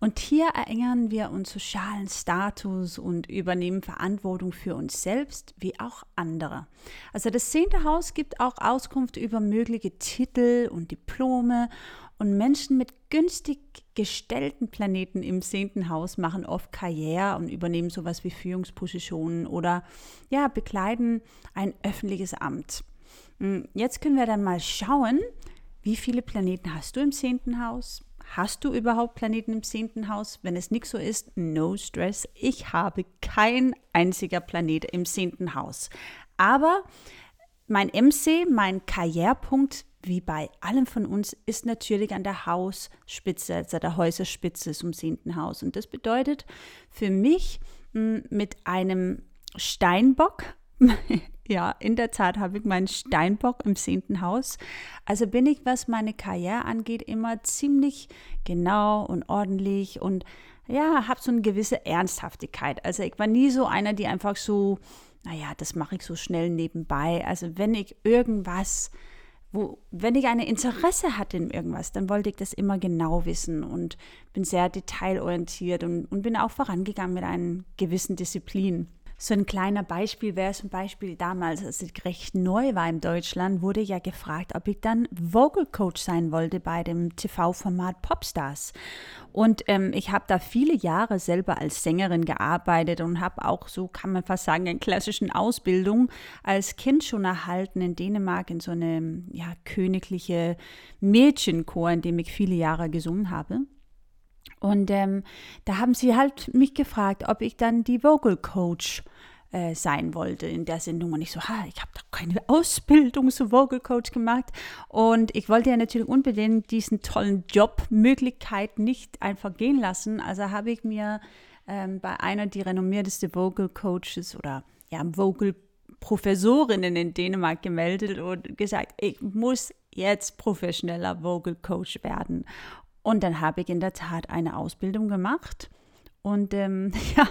Und hier erinnern wir uns sozialen Status und übernehmen Verantwortung für uns selbst wie auch andere. Also das zehnte Haus gibt auch Auskunft über mögliche Titel und Diplome und Menschen mit günstig gestellten Planeten im zehnten Haus machen oft Karriere und übernehmen sowas wie Führungspositionen oder ja, bekleiden ein öffentliches Amt. Hm, jetzt können wir dann mal schauen, wie viele Planeten hast du im zehnten Haus? Hast du überhaupt Planeten im zehnten Haus? Wenn es nicht so ist, no stress. Ich habe kein einziger Planet im zehnten Haus. Aber mein MC, mein Karrierepunkt, wie bei allem von uns, ist natürlich an der Hausspitze, also der Häuserspitze zum zehnten Haus. Und das bedeutet für mich hm, mit einem Steinbock, ja, in der Tat habe ich meinen Steinbock im zehnten Haus. Also bin ich, was meine Karriere angeht, immer ziemlich genau und ordentlich und ja, habe so eine gewisse Ernsthaftigkeit. Also ich war nie so einer, die einfach so naja, das mache ich so schnell nebenbei. Also wenn ich irgendwas, wo, wenn ich ein Interesse hatte in irgendwas, dann wollte ich das immer genau wissen und bin sehr detailorientiert und, und bin auch vorangegangen mit einer gewissen Disziplin. So ein kleiner Beispiel wäre zum Beispiel damals, als ich recht neu war in Deutschland, wurde ja gefragt, ob ich dann Vocal Coach sein wollte bei dem TV-Format Popstars. Und ähm, ich habe da viele Jahre selber als Sängerin gearbeitet und habe auch, so kann man fast sagen, eine klassischen Ausbildung als Kind schon erhalten in Dänemark in so eine ja, königliche Mädchenchor, in dem ich viele Jahre gesungen habe. Und ähm, da haben sie halt mich gefragt, ob ich dann die Vocal Coach äh, sein wollte in der Sendung. Und ich so, ha, ich habe doch keine Ausbildung zum Vocal Coach gemacht. Und ich wollte ja natürlich unbedingt diesen tollen Jobmöglichkeit nicht einfach gehen lassen. Also habe ich mir ähm, bei einer der renommiertesten Vocal Coaches oder ja, Vocal Professorinnen in Dänemark gemeldet und gesagt, ich muss jetzt professioneller Vocal Coach werden. Und dann habe ich in der Tat eine Ausbildung gemacht. Und ähm, ja,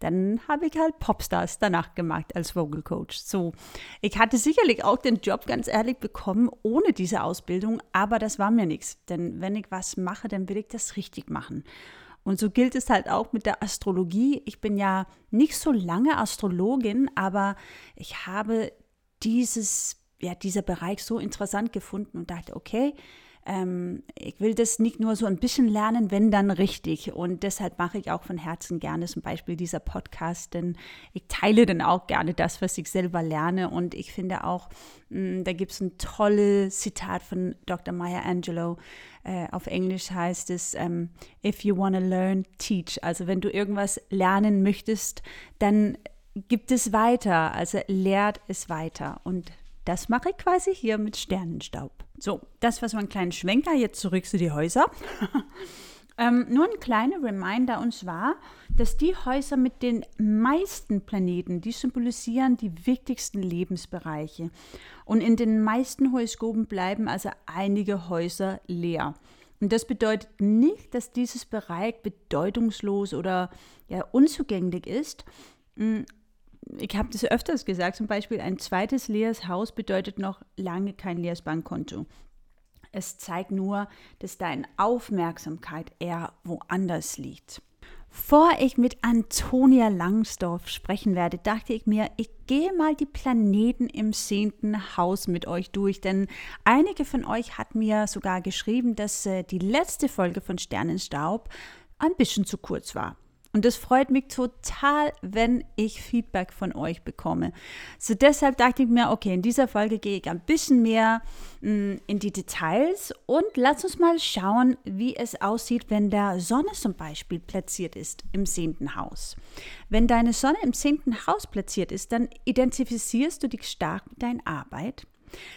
dann habe ich halt Popstars danach gemacht als Vocal Coach. So, ich hatte sicherlich auch den Job ganz ehrlich bekommen ohne diese Ausbildung, aber das war mir nichts. Denn wenn ich was mache, dann will ich das richtig machen. Und so gilt es halt auch mit der Astrologie. Ich bin ja nicht so lange Astrologin, aber ich habe dieses, ja, dieser Bereich so interessant gefunden und dachte, okay, ähm, ich will das nicht nur so ein bisschen lernen, wenn dann richtig. Und deshalb mache ich auch von Herzen gerne zum Beispiel dieser Podcast, denn ich teile dann auch gerne das, was ich selber lerne. Und ich finde auch, mh, mm, da gibt es ein tolles Zitat von Dr. Maya Angelou. Äh, auf Englisch heißt es, ähm, if you want to learn, teach. Also wenn du irgendwas lernen möchtest, dann gibt es weiter, also lehrt es weiter. Und das mache ich quasi hier mit Sternenstaub. So, das war so ein kleiner Schwenker. Jetzt zurück zu den Häusern. ähm, nur ein kleiner Reminder und zwar, dass die Häuser mit den meisten Planeten, die symbolisieren die wichtigsten Lebensbereiche. Und in den meisten Horoskopen bleiben also einige Häuser leer. Und das bedeutet nicht, dass dieses Bereich bedeutungslos oder ja, unzugänglich ist. Ich habe das öfters gesagt, zum Beispiel ein zweites leeres Haus bedeutet noch lange kein leeres Bankkonto. Es zeigt nur, dass deine Aufmerksamkeit eher woanders liegt. Vor ich mit Antonia Langsdorf sprechen werde, dachte ich mir, ich gehe mal die Planeten im zehnten Haus mit euch durch, denn einige von euch hat mir sogar geschrieben, dass äh, die letzte Folge von Sternenstaub ein bisschen zu kurz war. Und es freut mich total, wenn ich Feedback von euch bekomme. So deshalb dachte ich mir, okay, in dieser Folge gehe ich ein bisschen mehr mh, mm, in die Details und lass uns mal schauen, wie es aussieht, wenn der Sonne zum Beispiel platziert ist im zehnten Haus. Wenn deine Sonne im zehnten Haus platziert ist, dann identifizierst du dich stark mit deiner Arbeit.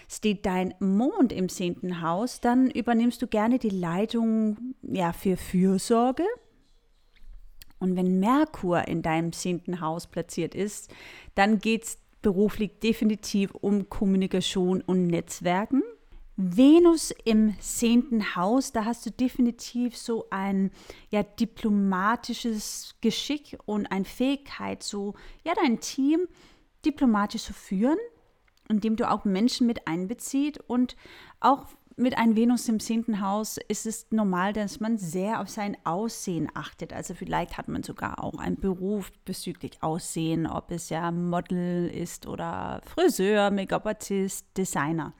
Steht dein Mond im zehnten Haus, dann übernimmst du gerne die Leitung ja, für Fürsorge und wenn Merkur in deinem zehnten Haus platziert ist, dann geht es beruflich definitiv um Kommunikation und Netzwerken. Venus im zehnten Haus, da hast du definitiv so ein ja, diplomatisches Geschick und eine Fähigkeit, so ja, dein Team diplomatisch zu führen, indem du auch Menschen mit einbezieht und auch mit einem Venus im zehnten Haus ist es normal, dass man sehr auf sein Aussehen achtet. Also vielleicht hat man sogar auch einen Beruf bezüglich Aussehen, ob es ja Model ist oder Friseur, Make-up-Artist, Designer.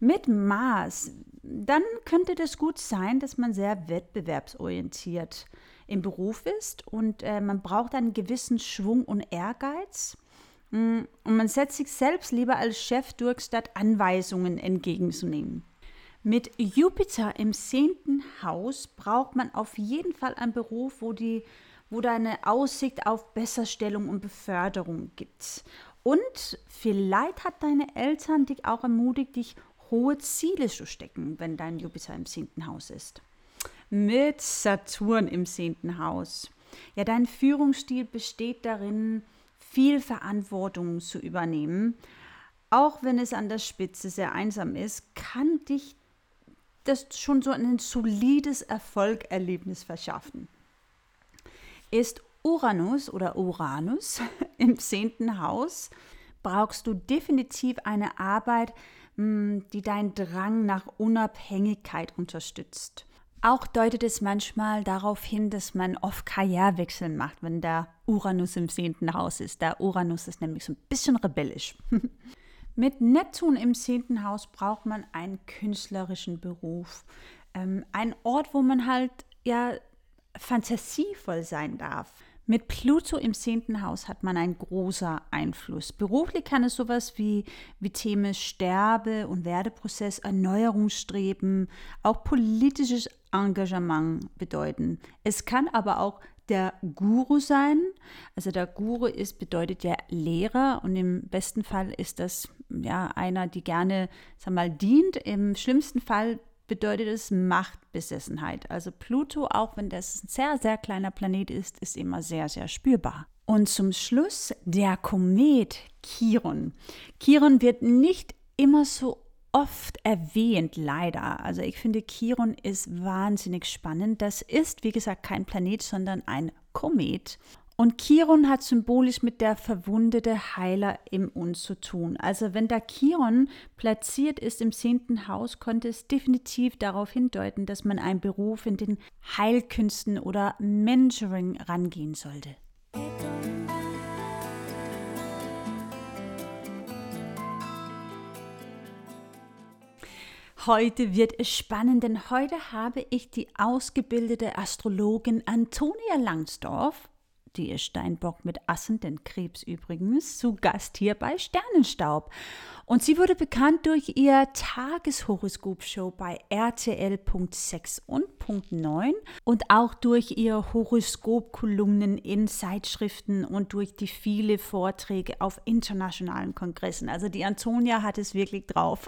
Mit Mars, dann könnte das gut sein, dass man sehr wettbewerbsorientiert im Beruf ist und äh, man braucht einen gewissen Schwung und Ehrgeiz. Mm, und man setzt sich selbst lieber als Chef durch, statt Anweisungen entgegenzunehmen. Mit Jupiter im zehnten Haus braucht man auf jeden Fall einen Beruf, wo, die, wo da Aussicht auf Besserstellung und Beförderung gibt. Und vielleicht hat deine Eltern dich auch ermutigt, dich hohe Ziele zu stecken, wenn dein Jupiter im zehnten Haus ist. Mit Saturn im zehnten Haus. Ja, dein Führungsstil besteht darin, viel Verantwortung zu übernehmen. Auch wenn es an der Spitze sehr einsam ist, kann dich das schon so ein solides Erfolgerlebnis verschaffen. Ist Uranus oder Uranus im zehnten Haus, brauchst du definitiv eine Arbeit, hm, die deinen Drang nach Unabhängigkeit unterstützt. Auch deutet es manchmal darauf hin, dass man oft Karrierewechsel macht, wenn der Uranus im zehnten Haus ist. Der Uranus ist nämlich so ein bisschen rebellisch. Mit Neptun im zehnten Haus braucht man einen künstlerischen Beruf. Ähm, ein Ort, wo man halt ja fantasievoll sein darf. Mit Pluto im zehnten Haus hat man einen großen Einfluss. Beruflich kann es sowas wie, wie Themen Sterbe- und Werdeprozess, Erneuerungsstreben, auch politisches Engagement bedeuten. Es kann aber auch der Guru sein. Also der Guru ist, bedeutet ja Lehrer und im besten Fall ist das ja einer, die gerne, sag mal, dient. Im schlimmsten Fall bedeutet es Machtbesessenheit. Also Pluto, auch wenn das ein sehr, sehr kleiner Planet ist, ist immer sehr, sehr spürbar. Und zum Schluss der Komet Chiron. Chiron wird nicht immer so oft erwähnt, leider. Also ich finde, Chiron ist wahnsinnig spannend. Das ist, wie gesagt, kein Planet, sondern ein Komet. Und Chiron hat symbolisch mit der verwundete Heiler im uns zu tun. Also wenn der Chiron platziert ist im zehnten Haus, konnte es definitiv darauf hindeuten, dass man einen Beruf in den Heilkünsten oder Mentoring rangehen sollte. Heute wird es spannend, denn heute habe ich die ausgebildete Astrologin Antonia Langsdorf die ist Steinbock mit Assen, den Krebs übrigens, zu Gast hier bei Sternenstaub. Und sie wurde bekannt durch ihr Tageshoroskop-Show bei RTL.6 und .9 und auch durch ihr Horoskop-Kolumnen in Zeitschriften und durch die viele Vorträge auf internationalen Kongressen. Also die Antonia hat es wirklich drauf.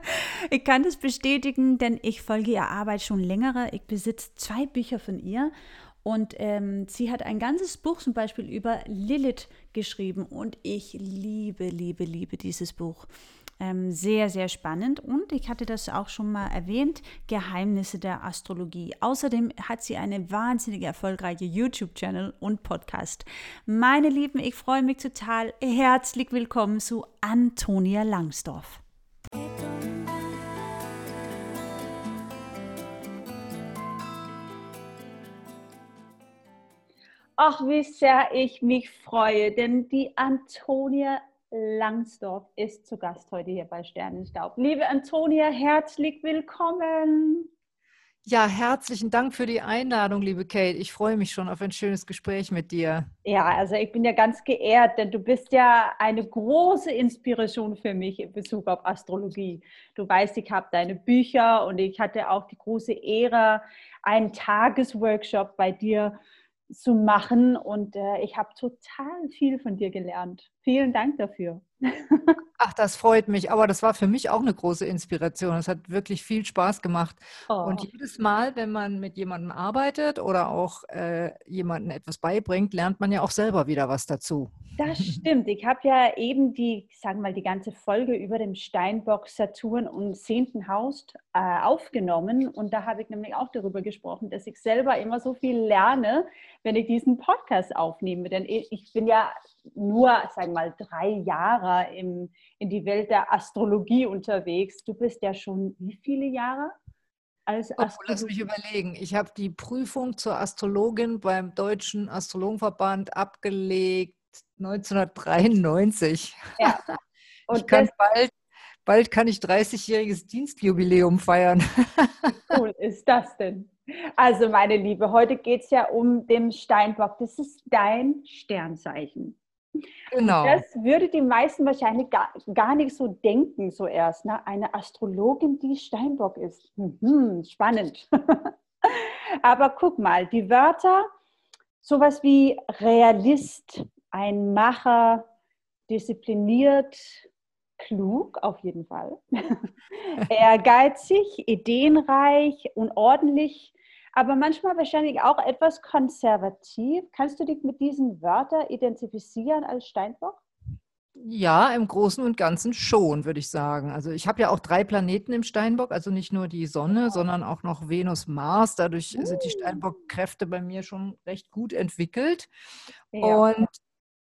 ich kann das bestätigen, denn ich folge ihr Arbeit schon längere. Ich besitze zwei Bücher von ihr und ähm, sie hat ein ganzes Buch zum Beispiel über Lilith geschrieben und ich liebe, liebe, liebe dieses Buch. Ähm, sehr, sehr spannend und ich hatte das auch schon mal erwähnt, Geheimnisse der Astrologie. Außerdem hat sie eine wahnsinnig erfolgreiche YouTube-Channel und Podcast. Meine Lieben, ich freue mich total. Herzlich willkommen zu Antonia Langsdorf. Ach, wie sehr ich mich freue, denn die Antonia Langsdorf ist zu Gast heute hier bei Sternenstaub. Liebe Antonia, herzlich willkommen. Ja, herzlichen Dank für die Einladung, liebe Kate. Ich freue mich schon auf ein schönes Gespräch mit dir. Ja, also ich bin ja ganz geehrt, denn du bist ja eine große Inspiration für mich in Bezug auf Astrologie. Du weißt, ich habe deine Bücher und ich hatte auch die große Ehre, einen Tagesworkshop bei dir zu machen. Und äh, ich habe total viel von dir gelernt. Vielen Dank dafür. Ach, das freut mich. Aber das war für mich auch eine große Inspiration. Es hat wirklich viel Spaß gemacht. Oh. Und jedes Mal, wenn man mit jemandem arbeitet oder auch äh, jemandem etwas beibringt, lernt man ja auch selber wieder was dazu. Das stimmt. Ich habe ja eben die, sagen mal, die ganze Folge über den Steinbock, Saturn und zehnten Haus äh, aufgenommen. Und da habe ich nämlich auch darüber gesprochen, dass ich selber immer so viel lerne, wenn ich diesen Podcast aufnehme. Denn ich bin ja nur, sagen wir mal, drei Jahre im, in die Welt der Astrologie unterwegs. Du bist ja schon wie viele Jahre? Als oh, lass mich überlegen. Ich habe die Prüfung zur Astrologin beim Deutschen Astrologenverband abgelegt 1993. Ja. Und ich kann bald, bald kann ich 30-jähriges Dienstjubiläum feiern. Wie cool ist das denn? Also, meine Liebe, heute geht es ja um den Steinbock. Das ist dein Sternzeichen. Genau. Das würde die meisten wahrscheinlich gar, gar nicht so denken, so erst. Ne? Eine Astrologin, die Steinbock ist. Mhm, spannend. Aber guck mal, die Wörter, sowas wie Realist, ein Macher, diszipliniert, klug auf jeden Fall, ehrgeizig, ideenreich und ordentlich, aber manchmal wahrscheinlich auch etwas konservativ. Kannst du dich mit diesen Wörtern identifizieren als Steinbock? Ja, im Großen und Ganzen schon, würde ich sagen. Also ich habe ja auch drei Planeten im Steinbock, also nicht nur die Sonne, sondern auch noch Venus, Mars. Dadurch uh. sind die. Steinbock-Kräfte bei mir schon recht gut entwickelt. Ja. Und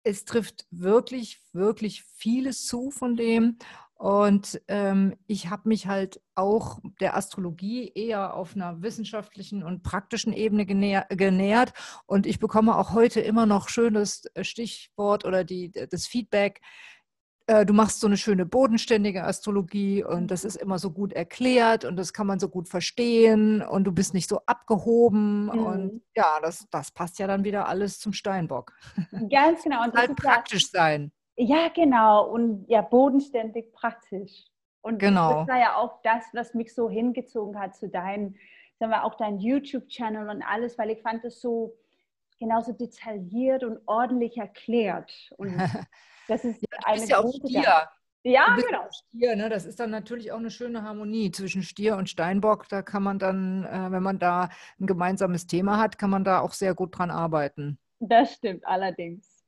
es trifft wirklich, wirklich vieles zu von dem. Und ähm, ich habe mich halt auch der Astrologie eher auf einer wissenschaftlichen und praktischen Ebene genäher, genähert. Und ich bekomme auch heute immer noch schönes äh, Stichwort oder die, das Feedback, äh, du machst so eine schöne bodenständige Astrologie und das ist immer so gut erklärt und das kann man so gut verstehen und du bist nicht so abgehoben mhm. und ja, das, das passt ja dann wieder alles zum Steinbock. Ganz genau. Und halt praktisch sein. Ja, genau. Und ja, bodenständig praktisch. Und genau. das war ja auch das, was mich so hingezogen hat zu deinem, sagen wir, auch dein YouTube-Channel und alles, weil ich fand es so genauso detailliert und ordentlich erklärt. Und Das ist ja, eine ja auch Stier. Ja, genau. Stier, ne? Das ist dann natürlich auch eine schöne Harmonie zwischen Stier und Steinbock. Da kann man dann, äh, wenn man da ein gemeinsames Thema hat, kann man da auch sehr gut dran arbeiten. Das stimmt allerdings.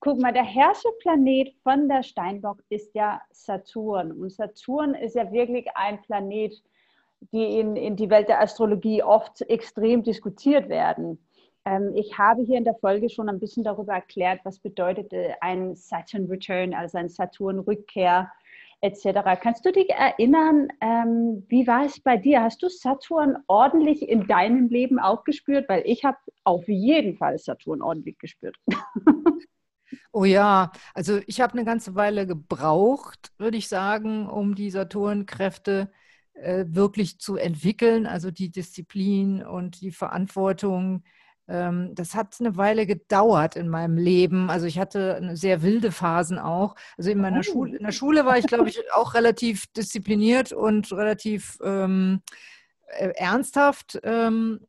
Guck mal, der Herrscherplanet von der Steinbock ist ja Saturn. Und Saturn ist ja wirklich ein Planet, die in, in die Welt der Astrologie oft extrem diskutiert werden. Ähm, ich habe hier in der Folge schon ein bisschen darüber erklärt, was bedeutet ein Saturn Return, also ein Saturn-Rückkehr etc. Kannst du dich erinnern, ähm, wie war es bei dir? Hast du Saturn ordentlich in deinem Leben auch gespürt? Weil ich habe auf jeden Fall Saturn ordentlich gespürt. Oh ja, also ich habe eine ganze Weile gebraucht, würde ich sagen, um die Saturnkräfte äh, wirklich zu entwickeln, also die Disziplin und die Verantwortung. Ähm, das hat eine Weile gedauert in meinem Leben. Also ich hatte sehr wilde Phasen auch. Also in meiner oh. Schule, in der Schule war ich, glaube ich, auch relativ diszipliniert und relativ ähm, äh, ernsthaft. Ähm,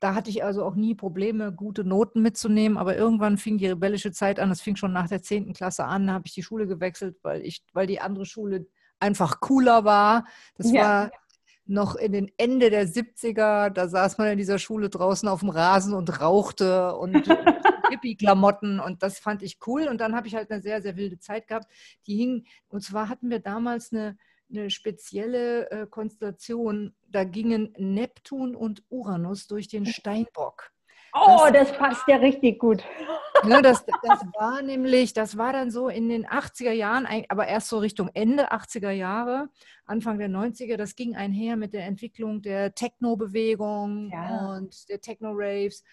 da hatte ich also auch nie Probleme, gute Noten mitzunehmen. Aber irgendwann fing die rebellische Zeit an. Das fing schon nach der 10. Klasse an. Da habe ich die Schule gewechselt, weil, ich, weil die andere Schule einfach cooler war. Das ja. war noch in den Ende der 70er. Da saß man in dieser Schule draußen auf dem Rasen und rauchte und Hippie-Klamotten. Und das fand ich cool. Und dann habe ich halt eine sehr, sehr wilde Zeit gehabt. Die hing, und zwar hatten wir damals eine eine spezielle äh, Konstellation. Da gingen Neptun und Uranus durch den Steinbock. Oh, das, das passt ja richtig gut. Ne, das, das war nämlich, das war dann so in den 80er Jahren, aber erst so Richtung Ende 80er Jahre, Anfang der 90er, das ging einher mit der Entwicklung der Techno-Bewegung ja. und der Techno-Raves.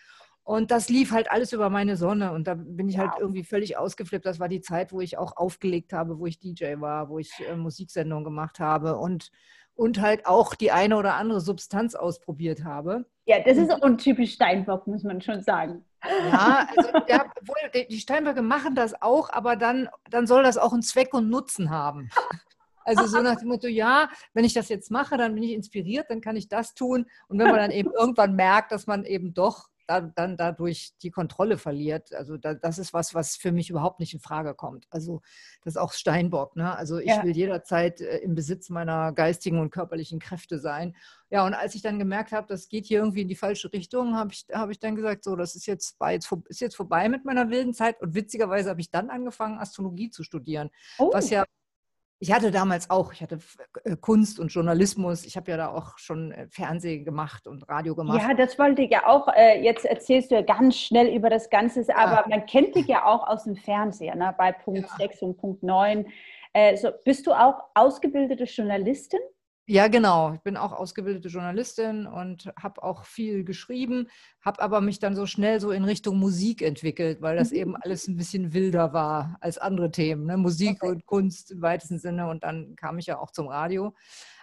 Und das lief halt alles über meine Sonne. Und da bin ich halt wow. irgendwie völlig ausgeflippt. Das war die Zeit, wo ich auch aufgelegt habe, wo ich DJ war, wo ich äh, Musiksendungen gemacht habe und, und halt auch die eine oder andere Substanz ausprobiert habe. Ja, das ist untypisch Steinbock, muss man schon sagen. Ja, also ja, die Steinböcke machen das auch, aber dann, dann soll das auch einen Zweck und Nutzen haben. Also so nach dem Motto, ja, wenn ich das jetzt mache, dann bin ich inspiriert, dann kann ich das tun. Und wenn man dann eben irgendwann merkt, dass man eben doch dann, dann dadurch die Kontrolle verliert. Also da, das ist was, was für mich überhaupt nicht in Frage kommt. Also das ist auch Steinbock. Ne? Also ich ja. will jederzeit äh, im Besitz meiner geistigen und körperlichen Kräfte sein. Ja, und als ich dann gemerkt habe, das geht hier irgendwie in die falsche Richtung, habe ich, hab ich dann gesagt, so, das ist jetzt, war jetzt, ist jetzt vorbei mit meiner wilden Zeit. Und witzigerweise habe ich dann angefangen, Astrologie zu studieren, oh. was ja ich hatte damals auch, ich hatte äh, Kunst und Journalismus, ich habe ja da auch schon äh, Fernsehen gemacht und Radio gemacht. Ja, das wollte ich ja auch, äh, jetzt erzählst du ja ganz schnell über das Ganze, aber ja. man kennt dich ja auch aus dem Fernsehen, ne, bei Punkt ja. 6 und Punkt 9. so, bist du auch ausgebildete Journalistin? Ja, genau. Ich bin auch ausgebildete Journalistin und habe auch viel geschrieben, habe aber mich dann so schnell so in Richtung Musik entwickelt, weil das mhm. eben alles ein bisschen wilder war als andere Themen. Ne? Musik okay. und Kunst im weitesten Sinne und dann kam ich ja auch zum Radio.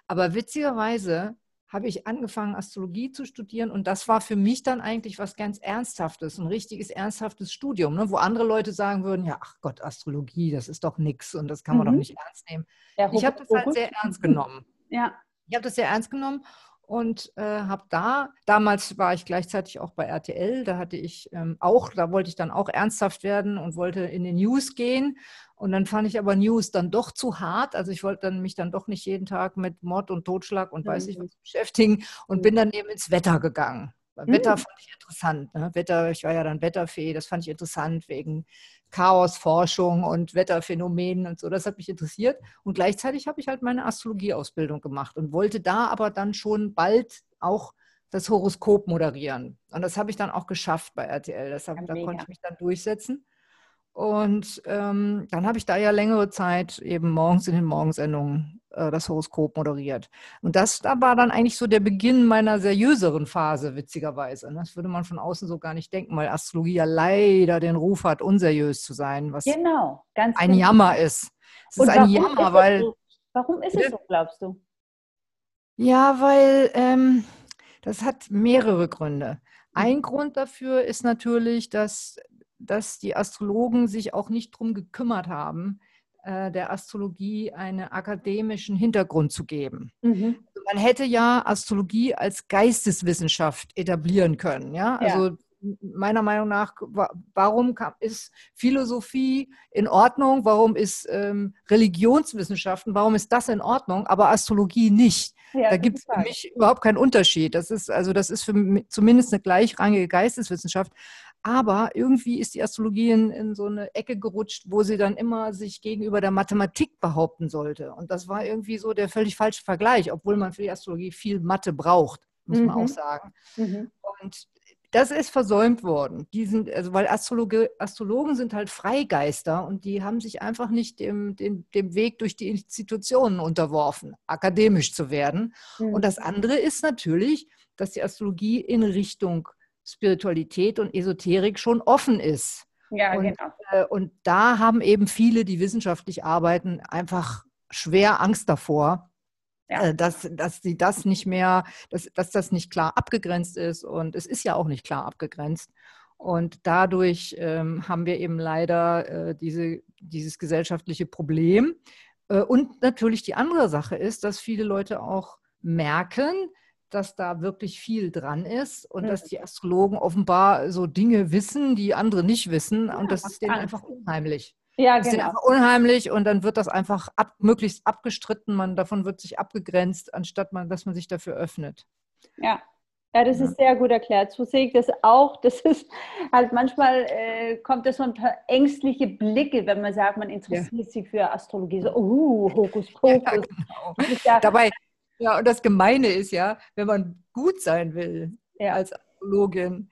Aber witzigerweise habe ich angefangen, Astrologie zu studieren und das war für mich dann eigentlich was ganz Ernsthaftes, ein richtiges ernsthaftes Studium, ne? wo andere Leute sagen würden, ja, ach Gott, Astrologie, das ist doch nichts und das kann man mhm. doch nicht ernst nehmen. Ja, ich habe das halt sehr ernst genommen. Ja. Ich habe das sehr ernst genommen und äh, habe da, damals war ich gleichzeitig auch bei RTL, da hatte ich ähm, auch, da wollte ich dann auch ernsthaft werden und wollte in den News gehen. Und dann fand ich aber News dann doch zu hart. Also ich wollte dann mich dann doch nicht jeden Tag mit Mord und Totschlag und mhm. weiß ich was beschäftigen und mhm. bin dann eben ins Wetter gegangen. Wetter mhm. fand ich interessant. Ne? Wetter, ich war ja dann Wetterfee, das fand ich interessant wegen Chaosforschung und Wetterphänomenen und so. Das hat mich interessiert. Und gleichzeitig habe ich halt meine Astrologieausbildung gemacht und wollte da aber dann schon bald auch das Horoskop moderieren. Und das habe ich dann auch geschafft bei RTL. Das hab, da konnte ich mich dann durchsetzen. Und ähm, dann habe ich da ja längere Zeit eben morgens in den Morgensendungen äh, das Horoskop moderiert. Und das da war dann eigentlich so der Beginn meiner seriöseren Phase, witzigerweise. Ne? Das würde man von außen so gar nicht denken, weil Astrologie ja leider den Ruf hat, unseriös zu sein, was genau, ein genau. Jammer ist. Es ist ein Jammer, ist weil. So? Warum ist es so, glaubst du? Ja, weil ähm, das hat mehrere Gründe. Ein Grund dafür ist natürlich, dass dass die Astrologen sich auch nicht darum gekümmert haben, äh, der Astrologie einen akademischen Hintergrund zu geben. Mhm. Also man hätte ja Astrologie als Geisteswissenschaft etablieren können. Ja, also ja. meiner Meinung nach, warum ist Philosophie in Ordnung? Warum ist ähm, Religionswissenschaften, warum ist das in Ordnung, aber Astrologie nicht? Ja, da gibt es für mich überhaupt keinen Unterschied. Das ist also das ist für mich zumindest eine gleichrangige Geisteswissenschaft. Aber irgendwie ist die Astrologie in, in, so eine Ecke gerutscht, wo sie dann immer sich gegenüber der Mathematik behaupten sollte. Und das war irgendwie so der völlig falsche Vergleich, obwohl man für die Astrologie viel Mathe braucht, muss mhm. man auch mhm. sagen. Mhm. Und Das ist versäumt worden. Die sind, also weil Astrologe, Astrologen sind halt Freigeister und die haben sich einfach nicht dem, dem, dem Weg durch die Institutionen unterworfen, akademisch zu werden. Mhm. Und das andere ist natürlich, dass die Astrologie in Richtung Spiritualität und Esoterik schon offen ist. Ja, und, genau. Äh, und da haben eben viele, die wissenschaftlich arbeiten, einfach schwer Angst davor, ja. Äh, dass, dass sie das nicht mehr, dass, dass das nicht klar abgegrenzt ist. Und es ist ja auch nicht klar abgegrenzt. Und dadurch ähm, haben wir eben leider äh, diese, dieses gesellschaftliche Problem. Äh, und natürlich die andere Sache ist, dass viele Leute auch merken, dass da wirklich viel dran ist und mhm. dass die Astrologen offenbar so Dinge wissen, die andere nicht wissen. Ja, und das ist denen einfach unheimlich. Ja, das genau. ist einfach unheimlich und dann wird das einfach ab, möglichst abgestritten. Man, davon wird sich abgegrenzt, anstatt man, dass man sich dafür öffnet. Ja, ja, das ja. ist sehr gut erklärt. So sehe ich das auch. Das ist halt manchmal äh, kommt das so ein paar ängstliche Blicke, wenn man sagt, man interessiert ja. sich für Astrologie. So, uh, Hokus Pokus. Ja, genau. ja, Dabei, ja, und das Gemeine ist ja, wenn man gut sein will ja. als Astrologin,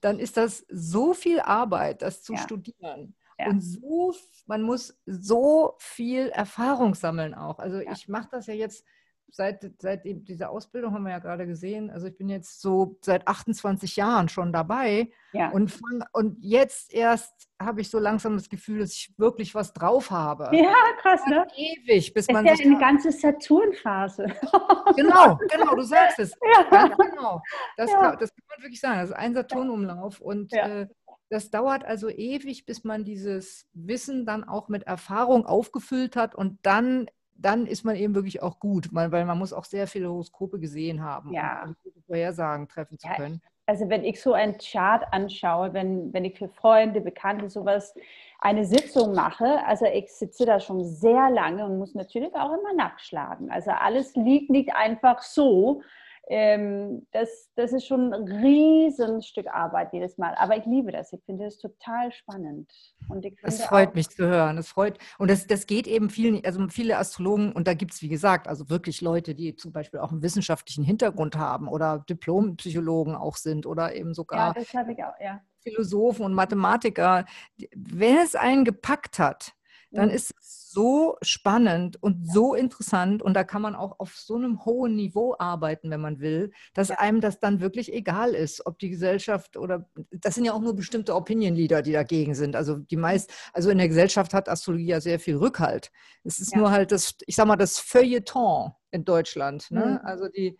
dann ist das so viel Arbeit, das zu ja. studieren. Ja. Und so, man muss so viel Erfahrung sammeln auch. Also ich mache das ja jetzt seit, seit dieser Ausbildung haben wir ja gerade gesehen, also ich bin jetzt so seit 28 Jahren schon dabei ja. und, fang, und jetzt erst habe ich so langsam das Gefühl, dass ich wirklich was drauf habe. Ja, krass, ne? Ewig, bis das man ist ja eine ganze Saturnphase. Genau, genau, du sagst es. Ja. genau. Das, ja. kann, das kann man wirklich sagen. Das ist ein Saturnumlauf und äh, das dauert also ewig, bis man dieses Wissen dann auch mit Erfahrung aufgefüllt hat und dann dann ist man eben wirklich auch gut, weil man muss auch sehr viele Horoskope gesehen haben, ja. um gute Vorhersagen treffen zu ja, können. Also wenn ich so einen Chart anschaue, wenn, wenn ich für Freunde, Bekannte sowas eine Sitzung mache, also ich sitze da schon sehr lange und muss natürlich auch immer nachschlagen. Also alles liegt nicht einfach so, ähm, das, das ist schon ein Riesenstück Arbeit jedes Mal. Aber ich liebe das. Ich finde es total spannend. Und das freut mich zu hören. Das freut, und das, das geht eben vielen, also viele Astrologen, und da gibt es, wie gesagt, also wirklich Leute, die zum Beispiel auch einen wissenschaftlichen Hintergrund haben oder Diplompsychologen auch sind oder eben sogar ja, auch, ja. Philosophen und Mathematiker. Wenn es einen gepackt hat, dann mhm. ist es so spannend und so interessant und da kann man auch auf so einem hohen Niveau arbeiten, wenn man will, dass einem das dann wirklich egal ist, ob die Gesellschaft oder das sind ja auch nur bestimmte Opinion Leader, die dagegen sind. Also die mhm. meist, also in der Gesellschaft hat Astrologie ja sehr viel Rückhalt. Es ist ja. nur halt das, ich sag mal, das Feuilleton in Deutschland. Ne? Mhm. Also die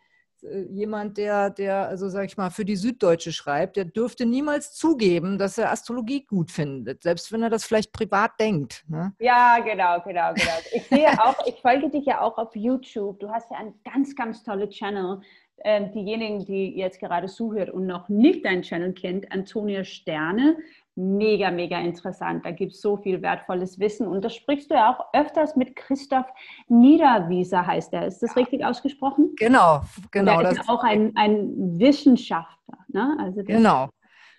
jemand, der, der, also sag ich mal, für die Süddeutsche schreibt, der dürfte niemals zugeben, dass er Astrologie gut findet, selbst wenn er das vielleicht privat denkt. Ne? Ja, genau, genau, genau. Ich sehe auch, ich folge dich ja auch auf YouTube. Du hast ja einen ganz, ganz tollen Channel. Ähm, diejenigen, die jetzt gerade zuhört und noch nicht deinen Channel kennt, Antonia Sterne, mega, mega interessant. Da gibt es so viel wertvolles Wissen. Und das sprichst du ja auch öfters mit Christoph Niederwieser, heißt er. Ist das ja. richtig ausgesprochen? Genau, genau. Er ist auch ein, ein Wissenschaftler. Ne? Also genau.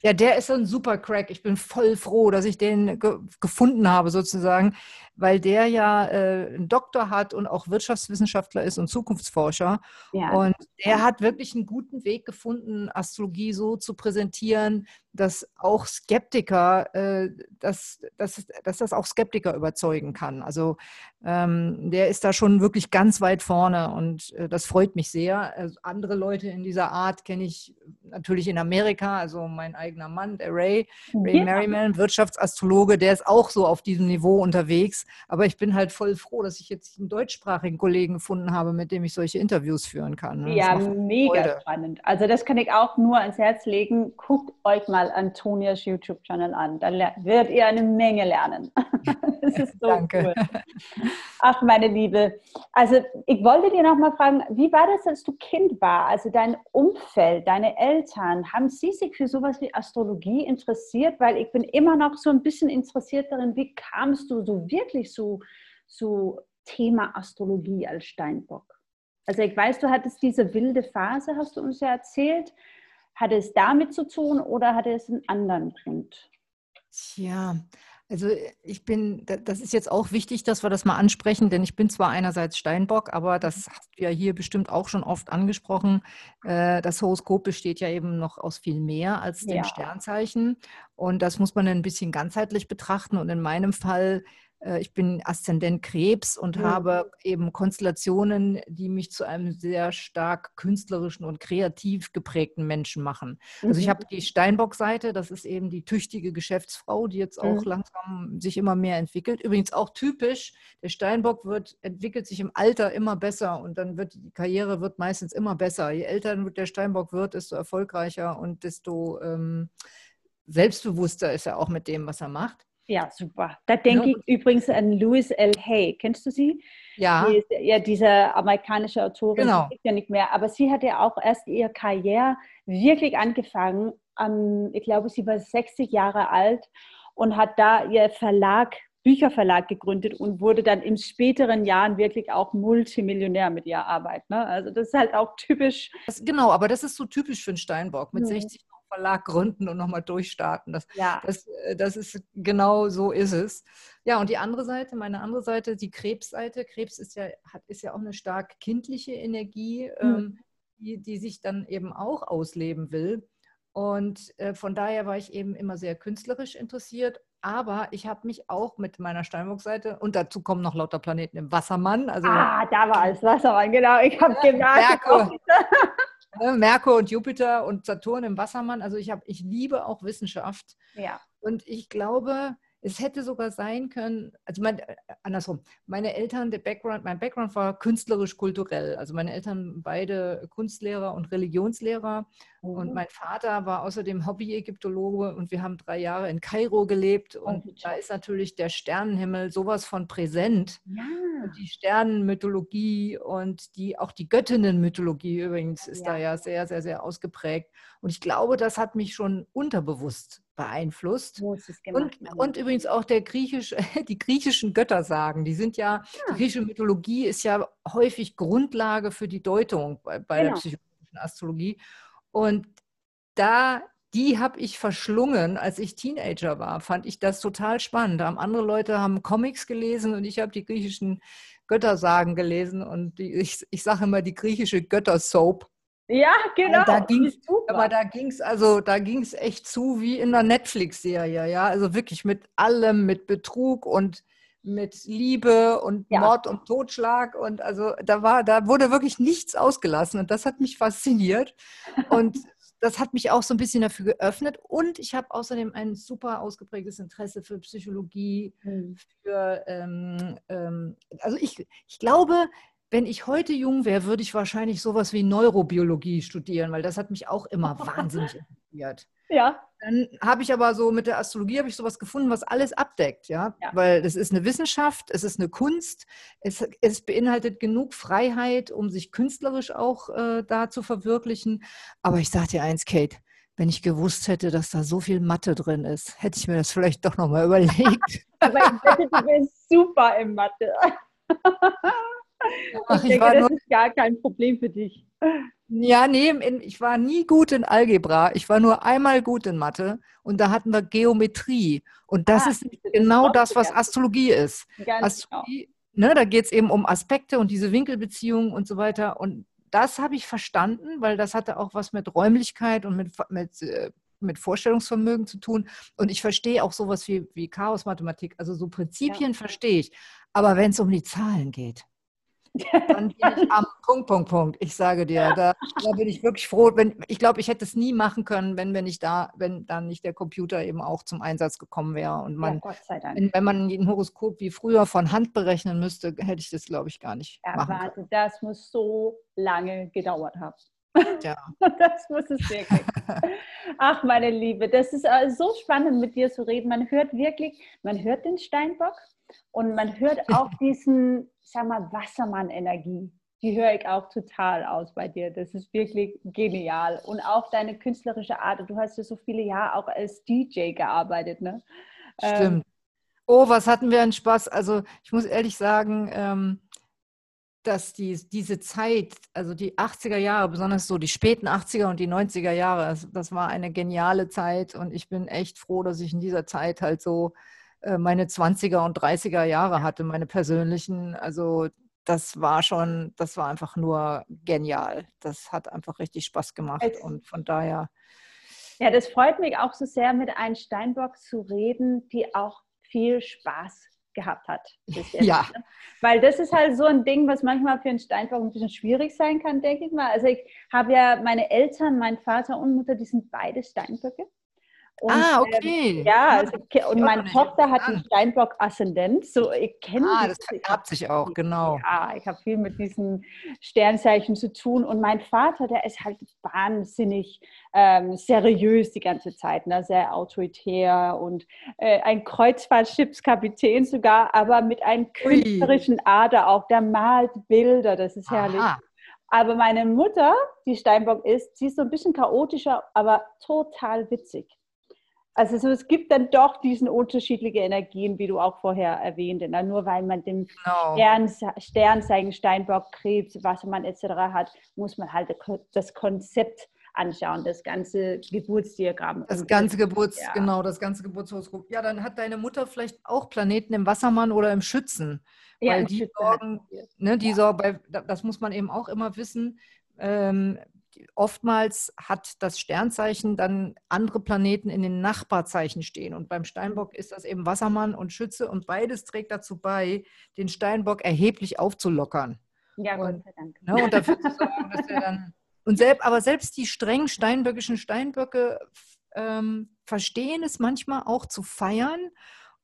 Ja, der ist so ein super Crack. Ich bin voll froh, dass ich den ge gefunden habe, sozusagen, weil der ja äh, einen Doktor hat und auch Wirtschaftswissenschaftler ist und Zukunftsforscher. Ja. Und der hat wirklich einen guten Weg gefunden, Astrologie so zu präsentieren, dass auch Skeptiker, äh, dass, dass, dass das auch Skeptiker überzeugen kann. Also ähm, der ist da schon wirklich ganz weit vorne und äh, das freut mich sehr. Also andere Leute in dieser Art kenne ich natürlich in Amerika, also mein eigener Mann, der Ray, Ray ja. Merriman, Wirtschaftsastrologe, der ist auch so auf diesem Niveau unterwegs. Aber ich bin halt voll froh, dass ich jetzt einen deutschsprachigen Kollegen gefunden habe, mit dem ich solche Interviews führen kann. Ne? Ja, mega Freude. spannend. Also das kann ich auch nur ans Herz legen. Guckt euch mal Antonias YouTube-Channel an. Da werdet ihr eine Menge lernen. das ist so Danke. cool. Ach, meine Liebe. Also ich wollte dir noch mal fragen, wie war das, als du Kind war? Also dein Umfeld, deine Eltern, haben sie sich für sowas wie Astrologie interessiert? Weil ich bin immer noch so ein bisschen interessiert darin, wie kamst du so wirklich so, so Thema Astrologie als Steinbock? Also ich weiß, du hattest diese wilde Phase, hast du uns ja erzählt. Hatte es damit zu tun oder hatte es einen anderen Grund? Tja, Also ich bin, das ist jetzt auch wichtig, dass wir das mal ansprechen, denn ich bin zwar einerseits Steinbock, aber das mhm. hast du ja hier bestimmt auch schon oft angesprochen. Äh, das Horoskop besteht ja eben noch aus viel mehr als dem ja. Sternzeichen. Und das muss man ein bisschen ganzheitlich betrachten. Und in meinem Fall ich bin Aszendent Krebs und mhm. habe eben Konstellationen, die mich zu einem sehr stark künstlerischen und kreativ geprägten Menschen machen. Also ich mhm. habe die Steinbock-Seite, das ist eben die tüchtige Geschäftsfrau, die jetzt auch mhm. langsam sich immer mehr entwickelt. Übrigens auch typisch, der Steinbock wird, entwickelt sich im Alter immer besser und dann wird die Karriere wird meistens immer besser. Je älter der Steinbock wird, desto erfolgreicher und desto ähm, selbstbewusster ist er auch mit dem, was er macht. Ja, super. Da denke ja. ich übrigens an Louis L. Hay. Kennst du sie? Ja. Die ist, ja, diese amerikanische Autorin. Genau. Die ja nicht mehr. Aber sie hat ja auch erst ihre Karriere wirklich angefangen. Um, ich glaube, sie war 60 Jahre alt und hat da ihr Verlag, Bücherverlag gegründet und wurde dann in späteren Jahren wirklich auch Multimillionär mit ihrer Arbeit. Ne? Also das ist halt auch typisch. Das, genau, aber das ist so typisch für einen Steinbock. Mit mhm. 60 Verlag gründen und nochmal durchstarten. Das, ja. das, äh, das ist genau so ist es. Ja, und die andere Seite, meine andere Seite, die Krebsseite. Krebs ist ja, hat, ist ja auch eine stark kindliche Energie, mhm. ähm, die, die sich dann eben auch ausleben will. Und äh, von daher war ich eben immer sehr künstlerisch interessiert. Aber ich habe mich auch mit meiner Steinbock-Seite, und dazu kommen noch lauter Planeten im Wassermann. Also, ah, da war es Wassermann, genau. Ich habe gemerkt. Ne, Merkur und Jupiter und Saturn im Wassermann. Also ich habe, ich liebe auch Wissenschaft. Ja. Und ich glaube, es hätte sogar sein können, also mein, äh, andersrum, meine Eltern, der Background, mein Background war künstlerisch-kulturell. Also meine Eltern beide Kunstlehrer und Religionslehrer. Mhm. Und mein Vater war außerdem Hobby-Ägyptologe und wir haben drei Jahre in Kairo gelebt. Und oh, da ist natürlich der Sternenhimmel sowas von präsent. Ja. Und die Sternenmythologie und die, auch die Göttinnenmythologie übrigens ist ja. da ja sehr, sehr, sehr ausgeprägt. Und ich glaube, das hat mich schon unterbewusst beeinflusst. Und, und, übrigens auch der griechisch, die griechischen Göttersagen, die sind ja, ja, die griechische Mythologie ist ja häufig Grundlage für die Deutung bei, bei genau. der psychologischen Astrologie. Und da, die habe ich verschlungen, als ich Teenager war, fand ich das total spannend. Da haben andere Leute haben Comics gelesen und ich habe die griechischen Göttersagen gelesen und die, ich, ich sage immer die griechische Göttersoap. Ja, genau. Da ging's, aber da ging es also, da ging es echt zu wie in einer Netflix-Serie, ja. Also wirklich mit allem, mit Betrug und mit Liebe und ja. Mord und Totschlag und also da war, da wurde wirklich nichts ausgelassen und das hat mich fasziniert und das hat mich auch so ein bisschen dafür geöffnet und ich habe außerdem ein super ausgeprägtes Interesse für Psychologie, mhm. für ähm, ähm, also ich, ich glaube, wenn ich heute jung wäre, würde ich wahrscheinlich sowas wie Neurobiologie studieren, weil das hat mich auch immer wahnsinnig interessiert. Ja. Dann habe ich aber so mit der Astrologie habe ich sowas gefunden, was alles abdeckt, ja? ja. Weil das ist eine Wissenschaft, es ist eine Kunst, es, es beinhaltet genug Freiheit, um sich künstlerisch auch äh, da zu verwirklichen. Aber ich sage dir eins, Kate, wenn ich gewusst hätte, dass da so viel Mathe drin ist, hätte ich mir das vielleicht doch nochmal überlegt. aber ich wette, du bist super im Mathe. Ach, ich, denke, das ist gar kein Problem für dich. Ja, nee, ich war nie gut in Algebra. Ich war nur einmal gut in Mathe und da hatten wir Geometrie. Und das ah, ist genau das, was Astrologie ist. Astrologie, genau. ne, da geht es eben um Aspekte und diese Winkelbeziehungen und so weiter. Und das habe ich verstanden, weil das hatte auch was mit Räumlichkeit und mit, mit, äh, mit Vorstellungsvermögen zu tun. Und ich verstehe auch sowas wie, wie Chaos-Mathematik. Also so Prinzipien ja. verstehe ich. Aber wenn es um die Zahlen geht, dann bin ich am Punkt, Punkt, Punkt. Ich sage dir, da, da bin ich wirklich froh. Wenn, ich glaube, ich hätte es nie machen können, wenn wir nicht da, wenn dann nicht der Computer eben auch zum Einsatz gekommen wäre. Und man, ja, wenn, wenn, man ein Horoskop wie früher von Hand berechnen müsste, hätte ich das, glaube ich, gar nicht ja, machen warte, können. Das muss so lange gedauert haben. Ja. Das muss es wirklich. Ach, meine Liebe, das ist äh, so spannend, mit dir zu reden. Man hört wirklich, man hört den Steinbock, und man hört auch diesen, sag mal, Wassermann-Energie. Die höre ich auch total aus bei dir. Das ist wirklich genial. Und auch deine künstlerische Art. Du hast ja so viele Jahre auch als DJ gearbeitet, ne? Ähm, Stimmt. Ähm, oh, was hatten wir einen Spaß. Also ich muss ehrlich sagen, ähm, dass die, diese Zeit, also die 80er Jahre, besonders so die späten 80er und die 90er Jahre, das, das war eine geniale Zeit und ich bin echt froh, dass ich in dieser Zeit halt so meine 20er und 30er Jahre hatte, meine persönlichen. Also das war schon, das war einfach nur genial. Das hat einfach richtig Spaß gemacht und von daher. Ja, das freut mich auch so sehr, mit einem Steinbock zu reden, die auch viel Spaß gehabt hat. jetzt, Ja. ne? Weil das ist halt so ein Ding, was manchmal für einen Steinbock ein bisschen schwierig sein kann, denke ich mal. Also ich habe ja meine Eltern, mein Vater und Mutter, die sind beide Steinböcke. Und, ah, ähm, okay. ja, also, und meine. Tochter hat einen Interessant. Steinbock-Aszendent. So, ich kenne Ah, das. vererbt sich auch, genau. ja, ich habe viel mit diesen Sternzeichen zu tun. Und mein Vater, der ist halt wahnsinnig ähm, seriös die ganze Zeit, ne? sehr autoritär und äh, ein Kreuzfahrtschiffskapitän sogar, aber mit einem künstlerischen Ader auch. Der malt Bilder, das ist herrlich. Aha. Aber meine Mutter, die Steinbock ist, sie ist so ein bisschen chaotischer, aber total witzig. Also so, es gibt dann doch diesen unterschiedliche Energien, wie du auch vorher erwähnte. Ne? Nur weil man den Genau. Stern, Sternzeichen, Steinbock, Krebs, Wassermann etc. hat, muss man halt das Konzept anschauen, das ganze Geburtsdiagramm. Das ganze Geburts, ja. genau, das ganze Geburtshoroskop. Ja, dann hat deine Mutter vielleicht auch Planeten im Wassermann oder im Schützen. ja, weil im die Schütze hat sorgen-. Ne, die sorgen bei, da- das muss man eben auch immer wissen. Ähm, oftmals hat das Sternzeichen dann andere Planeten in den Nachbarzeichen stehen. Und beim Steinbock ist das eben Wassermann und Schütze. Und beides trägt dazu bei, den Steinbock erheblich aufzulockern. Ja, Gott Und- sei Dank. Ne? Und dafür zu sorgen, dass er dann. Und selbst, aber selbst die streng steinböckischen Steinböcke ähm, verstehen es manchmal auch zu feiern.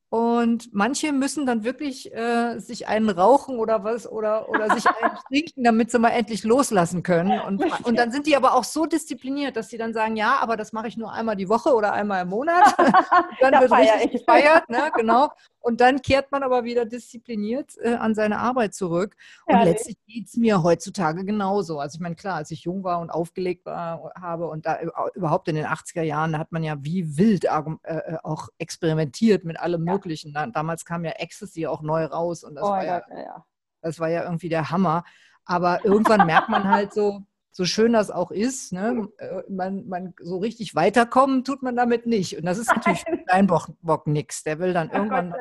Und manche müssen dann wirklich äh, sich einen rauchen oder was oder, oder sich einen trinken, damit sie mal endlich loslassen können. Und, und dann sind die aber auch so diszipliniert, dass sie dann sagen, ja, aber das mache ich nur einmal die Woche oder einmal im Monat. dann Da wird richtig ich. gefeiert, ne? genau. Und dann kehrt man aber wieder diszipliniert äh, an seine Arbeit zurück. Und letztlich geht es mir heutzutage genauso. Also ich meine, klar, als ich jung war und aufgelegt war, habe und da über- überhaupt in den 80er Jahren, da hat man ja wie wild äh, äh, auch experimentiert mit allem Ja. Möglichen. Da- Damals kam ja Ecstasy auch neu raus und das, oh war, ja, ja. das war ja irgendwie der Hammer. Aber irgendwann merkt man halt so, so schön das auch ist, ne? äh, man, man so richtig weiterkommen tut man damit nicht. Und das ist natürlich für Steinbock Bock nix. Der will dann Ja, irgendwann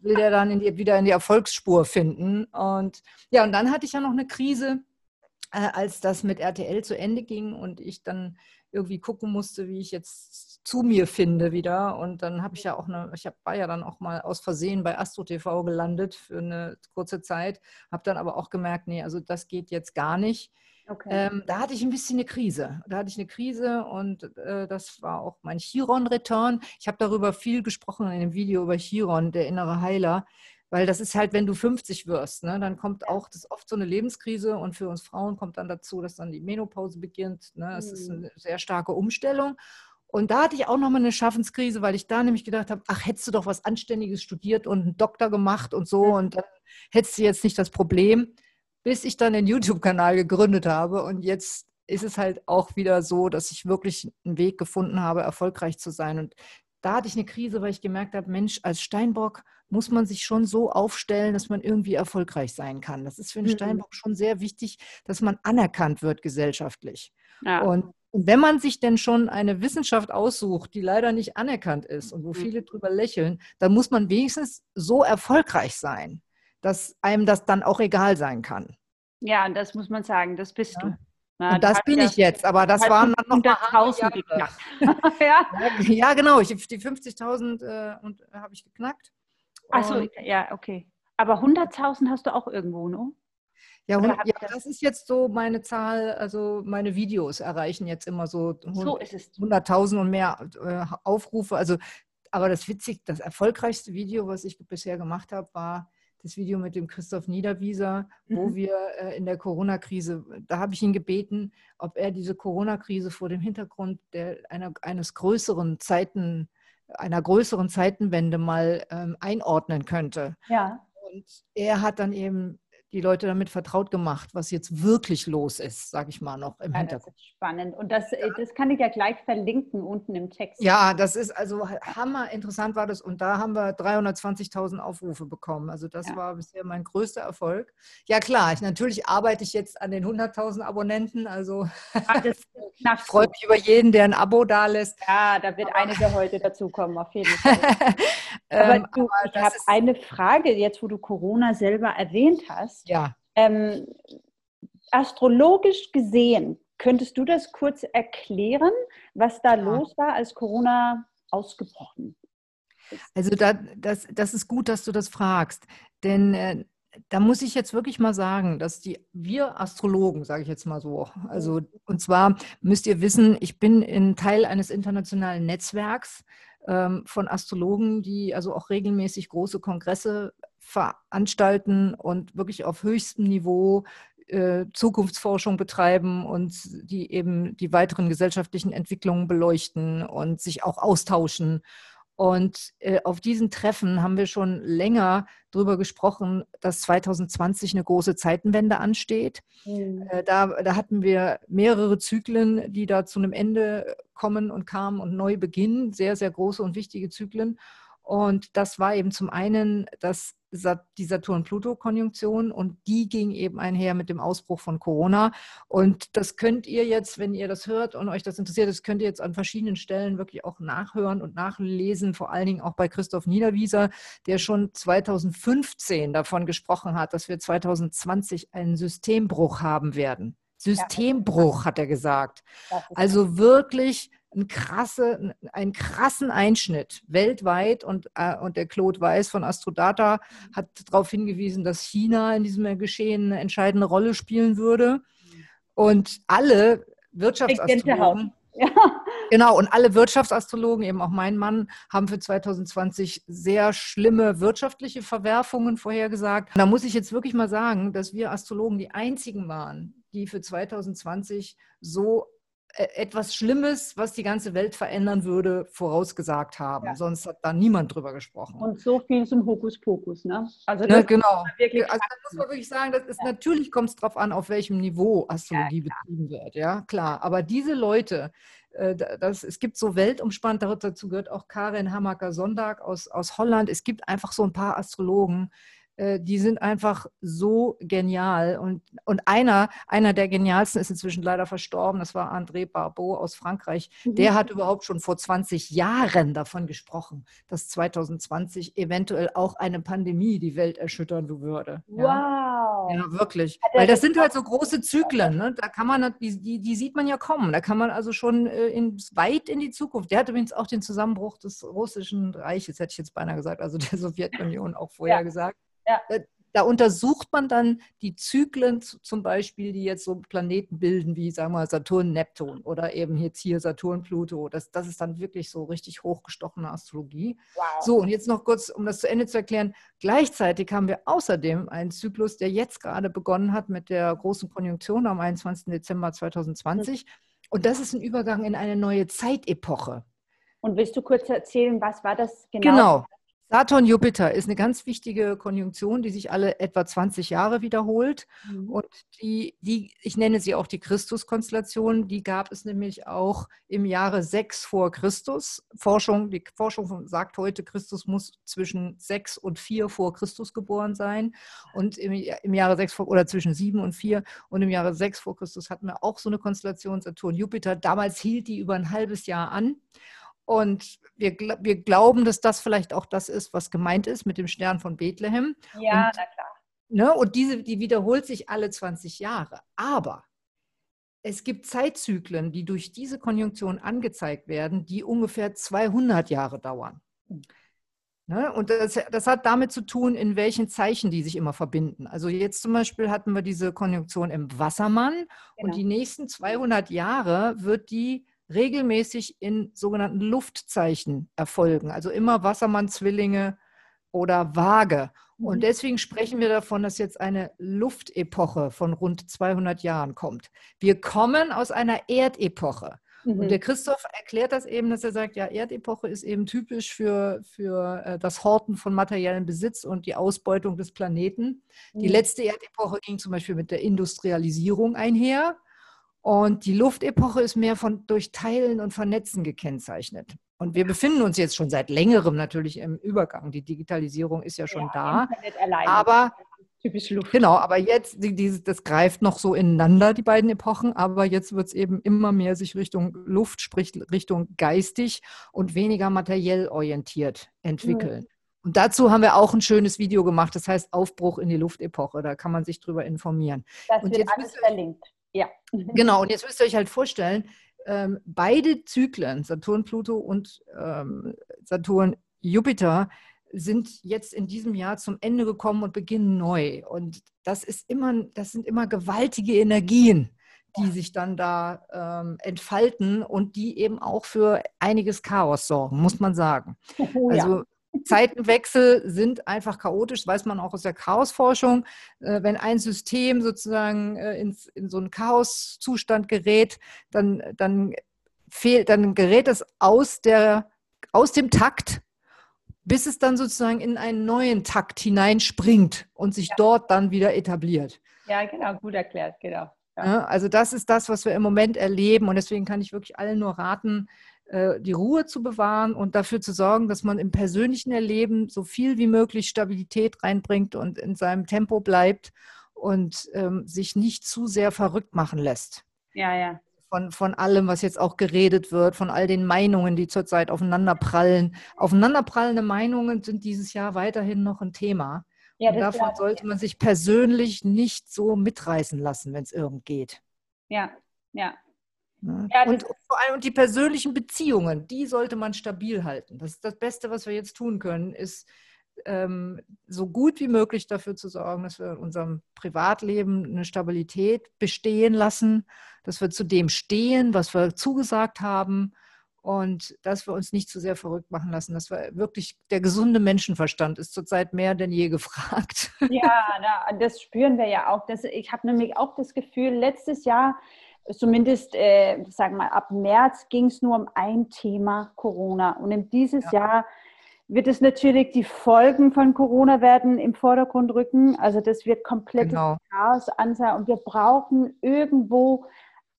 will der dann in die, wieder in die Erfolgsspur finden. Und ja, und dann hatte ich ja noch eine Krise, äh, als das mit RTL zu Ende ging und ich dann irgendwie gucken musste, wie ich jetzt zu mir finde wieder. Und dann habe ich ja auch eine, ich hab, war ja dann auch mal aus Versehen bei Astro TV gelandet für eine kurze Zeit, habe dann aber auch gemerkt, nee, also das geht jetzt gar nicht. Okay. Ähm, da hatte ich ein bisschen eine Krise. Da hatte ich eine Krise und äh, das war auch mein Chiron-Return. Ich habe darüber viel gesprochen in dem Video über Chiron, der innere Heiler, weil das ist halt, wenn du 50 wirst, ne, dann kommt auch das oft so eine Lebenskrise und für uns Frauen kommt dann dazu, dass dann die Menopause beginnt. Ne? Es ist Mhm. eine sehr starke Umstellung. Und da hatte ich auch nochmal eine Schaffenskrise, weil ich da nämlich gedacht habe, ach, hättest du doch was Anständiges studiert und einen Doktor gemacht und so und dann hättest du jetzt nicht das Problem bis ich dann den YouTube-Kanal gegründet habe. Und jetzt ist es halt auch wieder so, dass ich wirklich einen Weg gefunden habe, erfolgreich zu sein. Und da hatte ich eine Krise, weil ich gemerkt habe, Mensch, als Steinbock muss man sich schon so aufstellen, dass man irgendwie erfolgreich sein kann. Das ist für einen Mhm. Steinbock schon sehr wichtig, dass man anerkannt wird gesellschaftlich. ja. Und, wenn man sich denn schon eine Wissenschaft aussucht, die leider nicht anerkannt ist und wo Mhm. viele drüber lächeln, dann muss man wenigstens so erfolgreich sein, dass einem das dann auch egal sein kann. ja, und das muss man sagen, das bist Ja. du. Na, Und das bin ich jetzt, aber das waren dann noch mal 100.000 harte Jahre. geknackt. ja. Ja, genau. Ich, die 50.000 äh, und äh, habe ich geknackt. Achso, Und- ja, okay. Aber 100.000 hast du auch irgendwo, ne? Ja, habt ja, das- das ist jetzt so meine Zahl. Also meine Videos erreichen jetzt immer so So ist es. 100.000 und mehr äh, Aufrufe. Also, aber das witzig, das erfolgreichste Video, was ich bisher gemacht habe, war das Video mit dem Christoph Niederwieser, wo Mhm. wir äh, in der Corona-Krise, da habe ich ihn gebeten, ob er diese Corona-Krise vor dem Hintergrund der, einer, eines größeren Zeiten, einer größeren Zeitenwende mal ähm, einordnen könnte. Ja. Und er hat dann eben die Leute damit vertraut gemacht, was jetzt wirklich los ist, sage ich mal noch im ja, Hintergrund. Das ist spannend. Und das, äh, das kann ich ja gleich verlinken unten im Text. Ja, das ist also hammer interessant war das. Und da haben wir 320.000 Aufrufe bekommen. Also das ja. war bisher mein größter Erfolg. Ja klar, ich, natürlich arbeite ich jetzt an den 100.000 Abonnenten. Also ich freue mich über jeden, der ein Abo da lässt. Ja, da wird einige heute dazukommen, auf jeden Fall. aber, ähm, du, aber ich habe eine Frage jetzt, wo du Corona selber erwähnt hast. Ja. Ähm, astrologisch gesehen, könntest du das kurz erklären, was da ja. los war, als Corona ausgebrochen ist? Also da, das, das ist gut, dass du das fragst, denn äh, da muss ich jetzt wirklich mal sagen, dass die wir Astrologen, sage ich jetzt mal so, also mhm. und zwar müsst ihr wissen, ich bin in Teil eines internationalen Netzwerks ähm, von Astrologen, die also auch regelmäßig große Kongresse veranstalten und wirklich auf höchstem Niveau äh, Zukunftsforschung betreiben und die eben die weiteren gesellschaftlichen Entwicklungen beleuchten und sich auch austauschen. Und äh, auf diesen Treffen haben wir schon länger darüber gesprochen, dass 2020 eine große Zeitenwende ansteht. Mhm. Äh, da, da, hatten wir mehrere Zyklen, die da zu einem Ende kommen und kamen und neu beginnen. Sehr, sehr große und wichtige Zyklen. Und das war eben zum einen das, die Saturn-Pluto-Konjunktion und die ging eben einher mit dem Ausbruch von Corona. Und das könnt ihr jetzt, wenn ihr das hört und euch das interessiert, das könnt ihr jetzt an verschiedenen Stellen wirklich auch nachhören und nachlesen, vor allen Dingen auch bei Christoph Niederwieser, der schon 2015 davon gesprochen hat, dass wir 2020 einen Systembruch haben werden. Systembruch, hat er gesagt. Also wirklich ein krasse, einen krassen Einschnitt weltweit und, äh, und der Claude Weiß von Astrodata hat darauf hingewiesen, dass China in diesem Geschehen eine entscheidende Rolle spielen würde. Und alle Wirtschaftsastrologen, ja. genau, und alle Wirtschaftsastrologen, eben auch mein Mann, haben für 2020 sehr schlimme wirtschaftliche Verwerfungen vorhergesagt. Da muss ich jetzt wirklich mal sagen, dass wir Astrologen die einzigen waren, die für 2020 so etwas Schlimmes, was die ganze Welt verändern würde, vorausgesagt haben. Ja. Sonst hat da niemand drüber gesprochen. Und so viel zum Hokuspokus, ne? Also ja, genau. Wirklich also da muss man wirklich sagen, das ist, ja. natürlich kommt es darauf an, auf welchem Niveau Astrologie betrieben wird, ja, klar. Aber diese Leute, äh, das, es gibt so weltumspannt, dazu gehört auch Karin Hamaker-Sonntag aus, aus Holland. Es gibt einfach so ein paar Astrologen, äh, die sind einfach so genial. Und, und einer, einer der genialsten ist inzwischen leider verstorben, das war André Barbeau aus Frankreich. Mhm. Der hat überhaupt schon vor 20 Jahren davon gesprochen, dass 2020 eventuell auch eine Pandemie die Welt erschüttern würde. Wow. Ja, wirklich. Weil das sind halt so große Zyklen. Ne? Da kann man, die, die, die, sieht man ja kommen. Da kann man also schon äh, in, weit in die Zukunft. Der hat übrigens auch den Zusammenbruch des russischen Reiches, hätte ich jetzt beinahe gesagt, also der Sowjetunion auch vorher ja. gesagt. Ja. Da untersucht man dann die Zyklen zum Beispiel, die jetzt so Planeten bilden, wie sagen wir Saturn, Neptun oder eben jetzt hier Saturn, Pluto. Das, das ist dann wirklich so richtig hochgestochene Astrologie. Wow. So, und jetzt noch kurz, um das zu Ende zu erklären. Gleichzeitig haben wir außerdem einen Zyklus, der jetzt gerade begonnen hat mit der großen Konjunktion am 21. Dezember 2020. Mhm. Und das ist ein Übergang in eine neue Zeitepoche. Und willst du kurz erzählen, was war das genau? Genau. Saturn-Jupiter ist eine ganz wichtige Konjunktion, die sich alle etwa 20 Jahre wiederholt. Mhm. Und die, die, ich nenne sie auch die Christus-Konstellation, die gab es nämlich auch im Jahre 6 vor Christus. Forschung, die Forschung sagt heute, Christus muss zwischen 6 und 4 vor Christus geboren sein. Und im, im Jahre 6 vor, oder zwischen 7 und 4 und im Jahre 6 vor Christus hatten wir auch so eine Konstellation Saturn-Jupiter. Damals hielt die über ein halbes Jahr an. Und wir, wir glauben, dass das vielleicht auch das ist, was gemeint ist mit dem Stern von Bethlehem. Ja, und, na klar. Ne, und diese, die wiederholt sich alle 20 Jahre. Aber es gibt Zeitzyklen, die durch diese Konjunktion angezeigt werden, die ungefähr 200 Jahre dauern. Ne? Und das, das, hat damit zu tun, in welchen Zeichen die sich immer verbinden. Also jetzt zum Beispiel hatten wir diese Konjunktion im Wassermann genau. und die nächsten 200 Jahre wird die regelmäßig in sogenannten Luftzeichen erfolgen. Also immer Wassermann-Zwillinge oder Waage. Und mhm. deswegen sprechen wir davon, dass jetzt eine Luftepoche von rund 200 Jahren kommt. Wir kommen aus einer Erdepoche. Mhm. Und der Christoph erklärt das eben, dass er sagt, ja, Erdepoche ist eben typisch für, für äh, das Horten von materiellem Besitz und die Ausbeutung des Planeten. Mhm. Die letzte Erdepoche ging zum Beispiel mit der Industrialisierung einher. Und die Luftepoche ist mehr von durch Teilen und Vernetzen gekennzeichnet. Und wir befinden uns jetzt schon seit längerem natürlich im Übergang. Die Digitalisierung ist ja schon ja, da. Aber typisch Luft. Genau, aber jetzt, die, das greift noch so ineinander, die beiden Epochen, aber jetzt wird es eben immer mehr sich Richtung Luft, sprich Richtung geistig und weniger materiell orientiert entwickeln. Mhm. Und dazu haben wir auch ein schönes Video gemacht, das heißt Aufbruch in die Luftepoche. Da kann man sich drüber informieren. Das und wird alles verlinkt. Ja. Genau, und jetzt müsst ihr euch halt vorstellen, ähm, beide Zyklen, Saturn, Pluto und ähm, Saturn, Jupiter, sind jetzt in diesem Jahr zum Ende gekommen und beginnen neu. Und das ist immer, das sind immer gewaltige Energien, die sich dann da ähm, entfalten und die eben auch für einiges Chaos sorgen, muss man sagen. Also. Zeitenwechsel sind einfach chaotisch, weiß man auch aus der Chaosforschung. Äh, wenn ein System sozusagen äh, in, in so einen Chaoszustand gerät, dann, dann, fehlt, dann gerät es aus, der, aus dem Takt, bis es dann sozusagen in einen neuen Takt hineinspringt und sich ja. dort dann wieder etabliert. Ja, genau, gut erklärt, genau. Ja. Also das ist das, was wir im Moment erleben und deswegen kann ich wirklich allen nur raten, die Ruhe zu bewahren und dafür zu sorgen, dass man im persönlichen Erleben so viel wie möglich Stabilität reinbringt und in seinem Tempo bleibt und ähm, sich nicht zu sehr verrückt machen lässt. Ja, ja. Von, von allem, was jetzt auch geredet wird, von all den Meinungen, die zurzeit aufeinanderprallen. Aufeinanderprallende Meinungen sind dieses Jahr weiterhin noch ein Thema. Ja, und davon sollte man sich persönlich nicht so mitreißen lassen, wenn es irgend geht. Ja, ja, Ne? Ja, und vor allem die persönlichen Beziehungen, die sollte man stabil halten. Das ist das Beste, was wir jetzt tun können, ist ähm, so gut wie möglich dafür zu sorgen, dass wir in unserem Privatleben eine Stabilität bestehen lassen, dass wir zu dem stehen, was wir zugesagt haben und dass wir uns nicht zu sehr verrückt machen lassen. Dass wir wirklich der gesunde Menschenverstand ist zurzeit mehr denn je gefragt. Ja, das spüren wir ja auch. Das, ich habe nämlich auch das Gefühl, letztes Jahr zumindest, äh, sagen wir mal, ab März ging es nur um ein Thema Corona. Und in dieses ja. Jahr wird es natürlich die Folgen von Corona werden im Vordergrund rücken. Also das wird komplettes genau. Chaos ansagen und wir brauchen irgendwo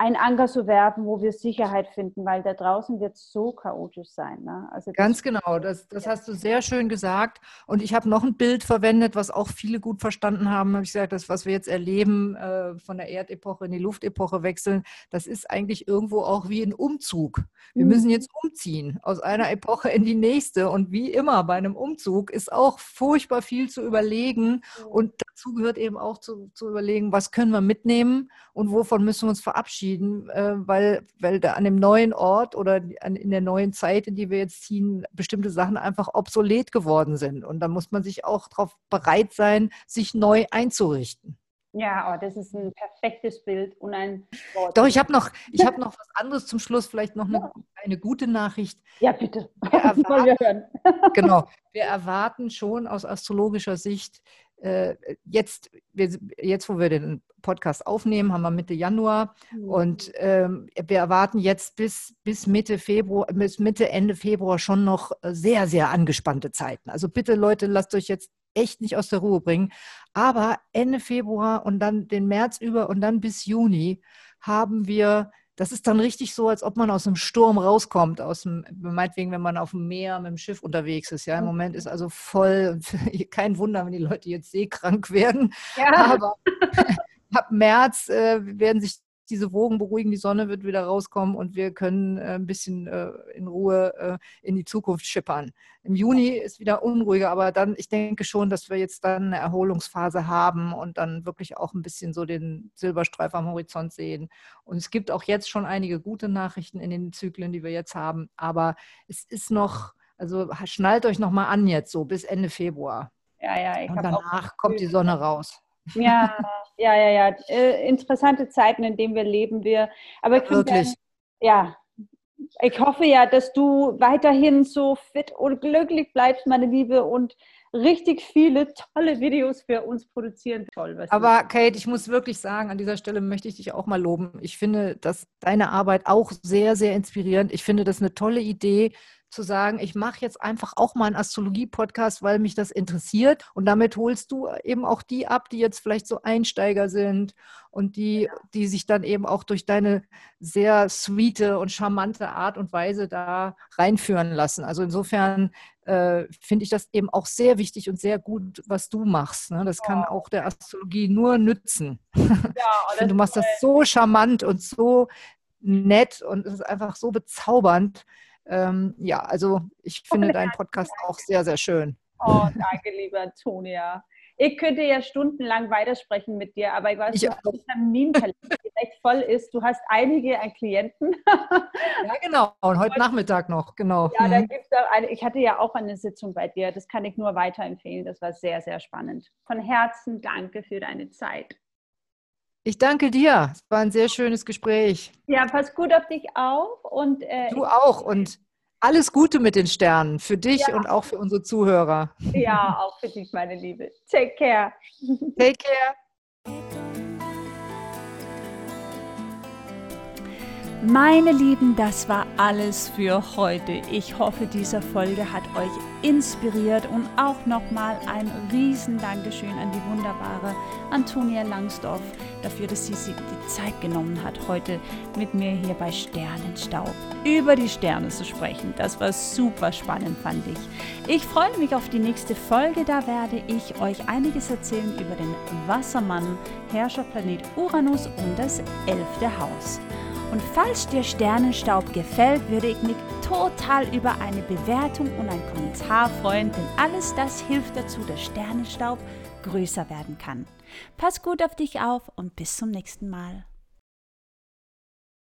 ein Anker zu werfen, wo wir Sicherheit finden, weil da draußen wird es so chaotisch sein. Ne? Also Ganz genau, das, das hast du sehr schön gesagt. Und ich habe noch ein Bild verwendet, was auch viele gut verstanden haben. Habe ich gesagt, das, was wir jetzt erleben, äh, von der Erdepoche in die Luftepoche wechseln, das ist eigentlich irgendwo auch wie ein Umzug. Wir mhm. müssen jetzt umziehen aus einer Epoche in die nächste. Und wie immer bei einem Umzug ist auch furchtbar viel zu überlegen. Mhm. Und dazu gehört eben auch zu, zu überlegen, was können wir mitnehmen und wovon müssen wir uns verabschieden, äh, weil, weil da an dem neuen Ort oder an, in der neuen Zeit, in die wir jetzt ziehen, bestimmte Sachen einfach obsolet geworden sind. Und da muss man sich auch darauf bereit sein, sich neu einzurichten. Ja, oh, das ist ein perfektes Bild und ein Wort. Doch, ich habe noch, hab noch was anderes zum Schluss, vielleicht noch eine, eine gute Nachricht. Ja, bitte. Wir erwarten, wir hören. genau, wir erwarten schon aus astrologischer Sicht äh, jetzt, jetzt, wo wir den Podcast aufnehmen, haben wir Mitte Januar mhm. und ähm, wir erwarten jetzt bis, bis Mitte Februar, bis Mitte, Ende Februar schon noch sehr, sehr angespannte Zeiten. Also bitte Leute, lasst euch jetzt echt nicht aus der Ruhe bringen. Aber Ende Februar und dann den März über und dann bis Juni haben wir das ist dann richtig so, als ob man aus einem Sturm rauskommt, aus dem, meinetwegen, wenn man auf dem Meer mit dem Schiff unterwegs ist. Ja, im Moment ist also voll, kein Wunder, wenn die Leute jetzt seekrank werden. Ja. Aber ab März äh, werden sich diese Wogen beruhigen, die Sonne wird wieder rauskommen und wir können äh, ein bisschen äh, in Ruhe äh, in die Zukunft schippern. Im Juni ist wieder unruhiger, aber dann, ich denke schon, dass wir jetzt dann eine Erholungsphase haben und dann wirklich auch ein bisschen so den Silberstreif am Horizont sehen. Und es gibt auch jetzt schon einige gute Nachrichten in den Zyklen, die wir jetzt haben, aber es ist noch, also schnallt euch noch mal an jetzt so bis Ende Februar. Ja, ja, ich und danach kommt die Sonne raus. Ja, ja, ja, ja. Äh, interessante Zeiten, in denen wir leben. Wir, aber ja, wirklich. ja, ich hoffe ja, dass du weiterhin so fit und glücklich bleibst, meine Liebe, und richtig viele tolle Videos für uns produzieren. Toll, was Aber Kate, ich muss wirklich sagen, an dieser Stelle möchte ich dich auch mal loben. Ich finde, dass deine Arbeit auch sehr, sehr inspirierend. Ich finde das eine tolle Idee, zu sagen, ich mache jetzt einfach auch mal einen Astrologie-Podcast, weil mich das interessiert. Und damit holst du eben auch die ab, die jetzt vielleicht so Einsteiger sind und die, die sich dann eben auch durch deine sehr sweete und charmante Art und Weise da reinführen lassen. Also insofern äh, finde ich das eben auch sehr wichtig und sehr gut, was du machst. Ne? Das kann auch der Astrologie nur nützen. Ja, ich finde, du machst das so charmant und so nett und es ist einfach so bezaubernd. Ähm, ja, also ich finde deinen Podcast auch sehr, sehr schön. Oh, danke, liebe Antonia. Ich könnte ja stundenlang weitersprechen mit dir, aber ich weiß, nicht, dass der Terminkalender direkt voll ist. Du hast einige an Klienten. ja, genau. Und heute Nachmittag noch, genau. Ja, da mhm. gibt's da eine, ich hatte ja auch eine Sitzung bei dir. Das kann ich nur weiterempfehlen. Das war sehr, sehr spannend. Von Herzen danke für deine Zeit. Ich danke dir. Es war ein sehr schönes Gespräch. Ja, pass gut auf dich auf. Und, äh, du auch. Und alles Gute mit den Sternen. Für dich ja. und auch für unsere Zuhörer. Ja, auch für dich, meine Liebe. Take care. Take care. Meine Lieben, das war alles für heute. Ich hoffe, diese Folge hat euch inspiriert und auch nochmal ein riesen Dankeschön an die wunderbare Antonia Langsdorf dafür, dass sie sich die Zeit genommen hat, heute mit mir hier bei Sternenstaub über die Sterne zu sprechen. Das war super spannend, fand ich. Ich freue mich auf die nächste Folge. Da werde ich euch einiges erzählen über den Wassermann, Herrscherplanet Uranus und das elfte Haus. Und falls dir Sternenstaub gefällt, würde ich mich total über eine Bewertung und einen Kommentar freuen, denn alles das hilft dazu, dass Sternenstaub größer werden kann. Pass gut auf dich auf und bis zum nächsten Mal.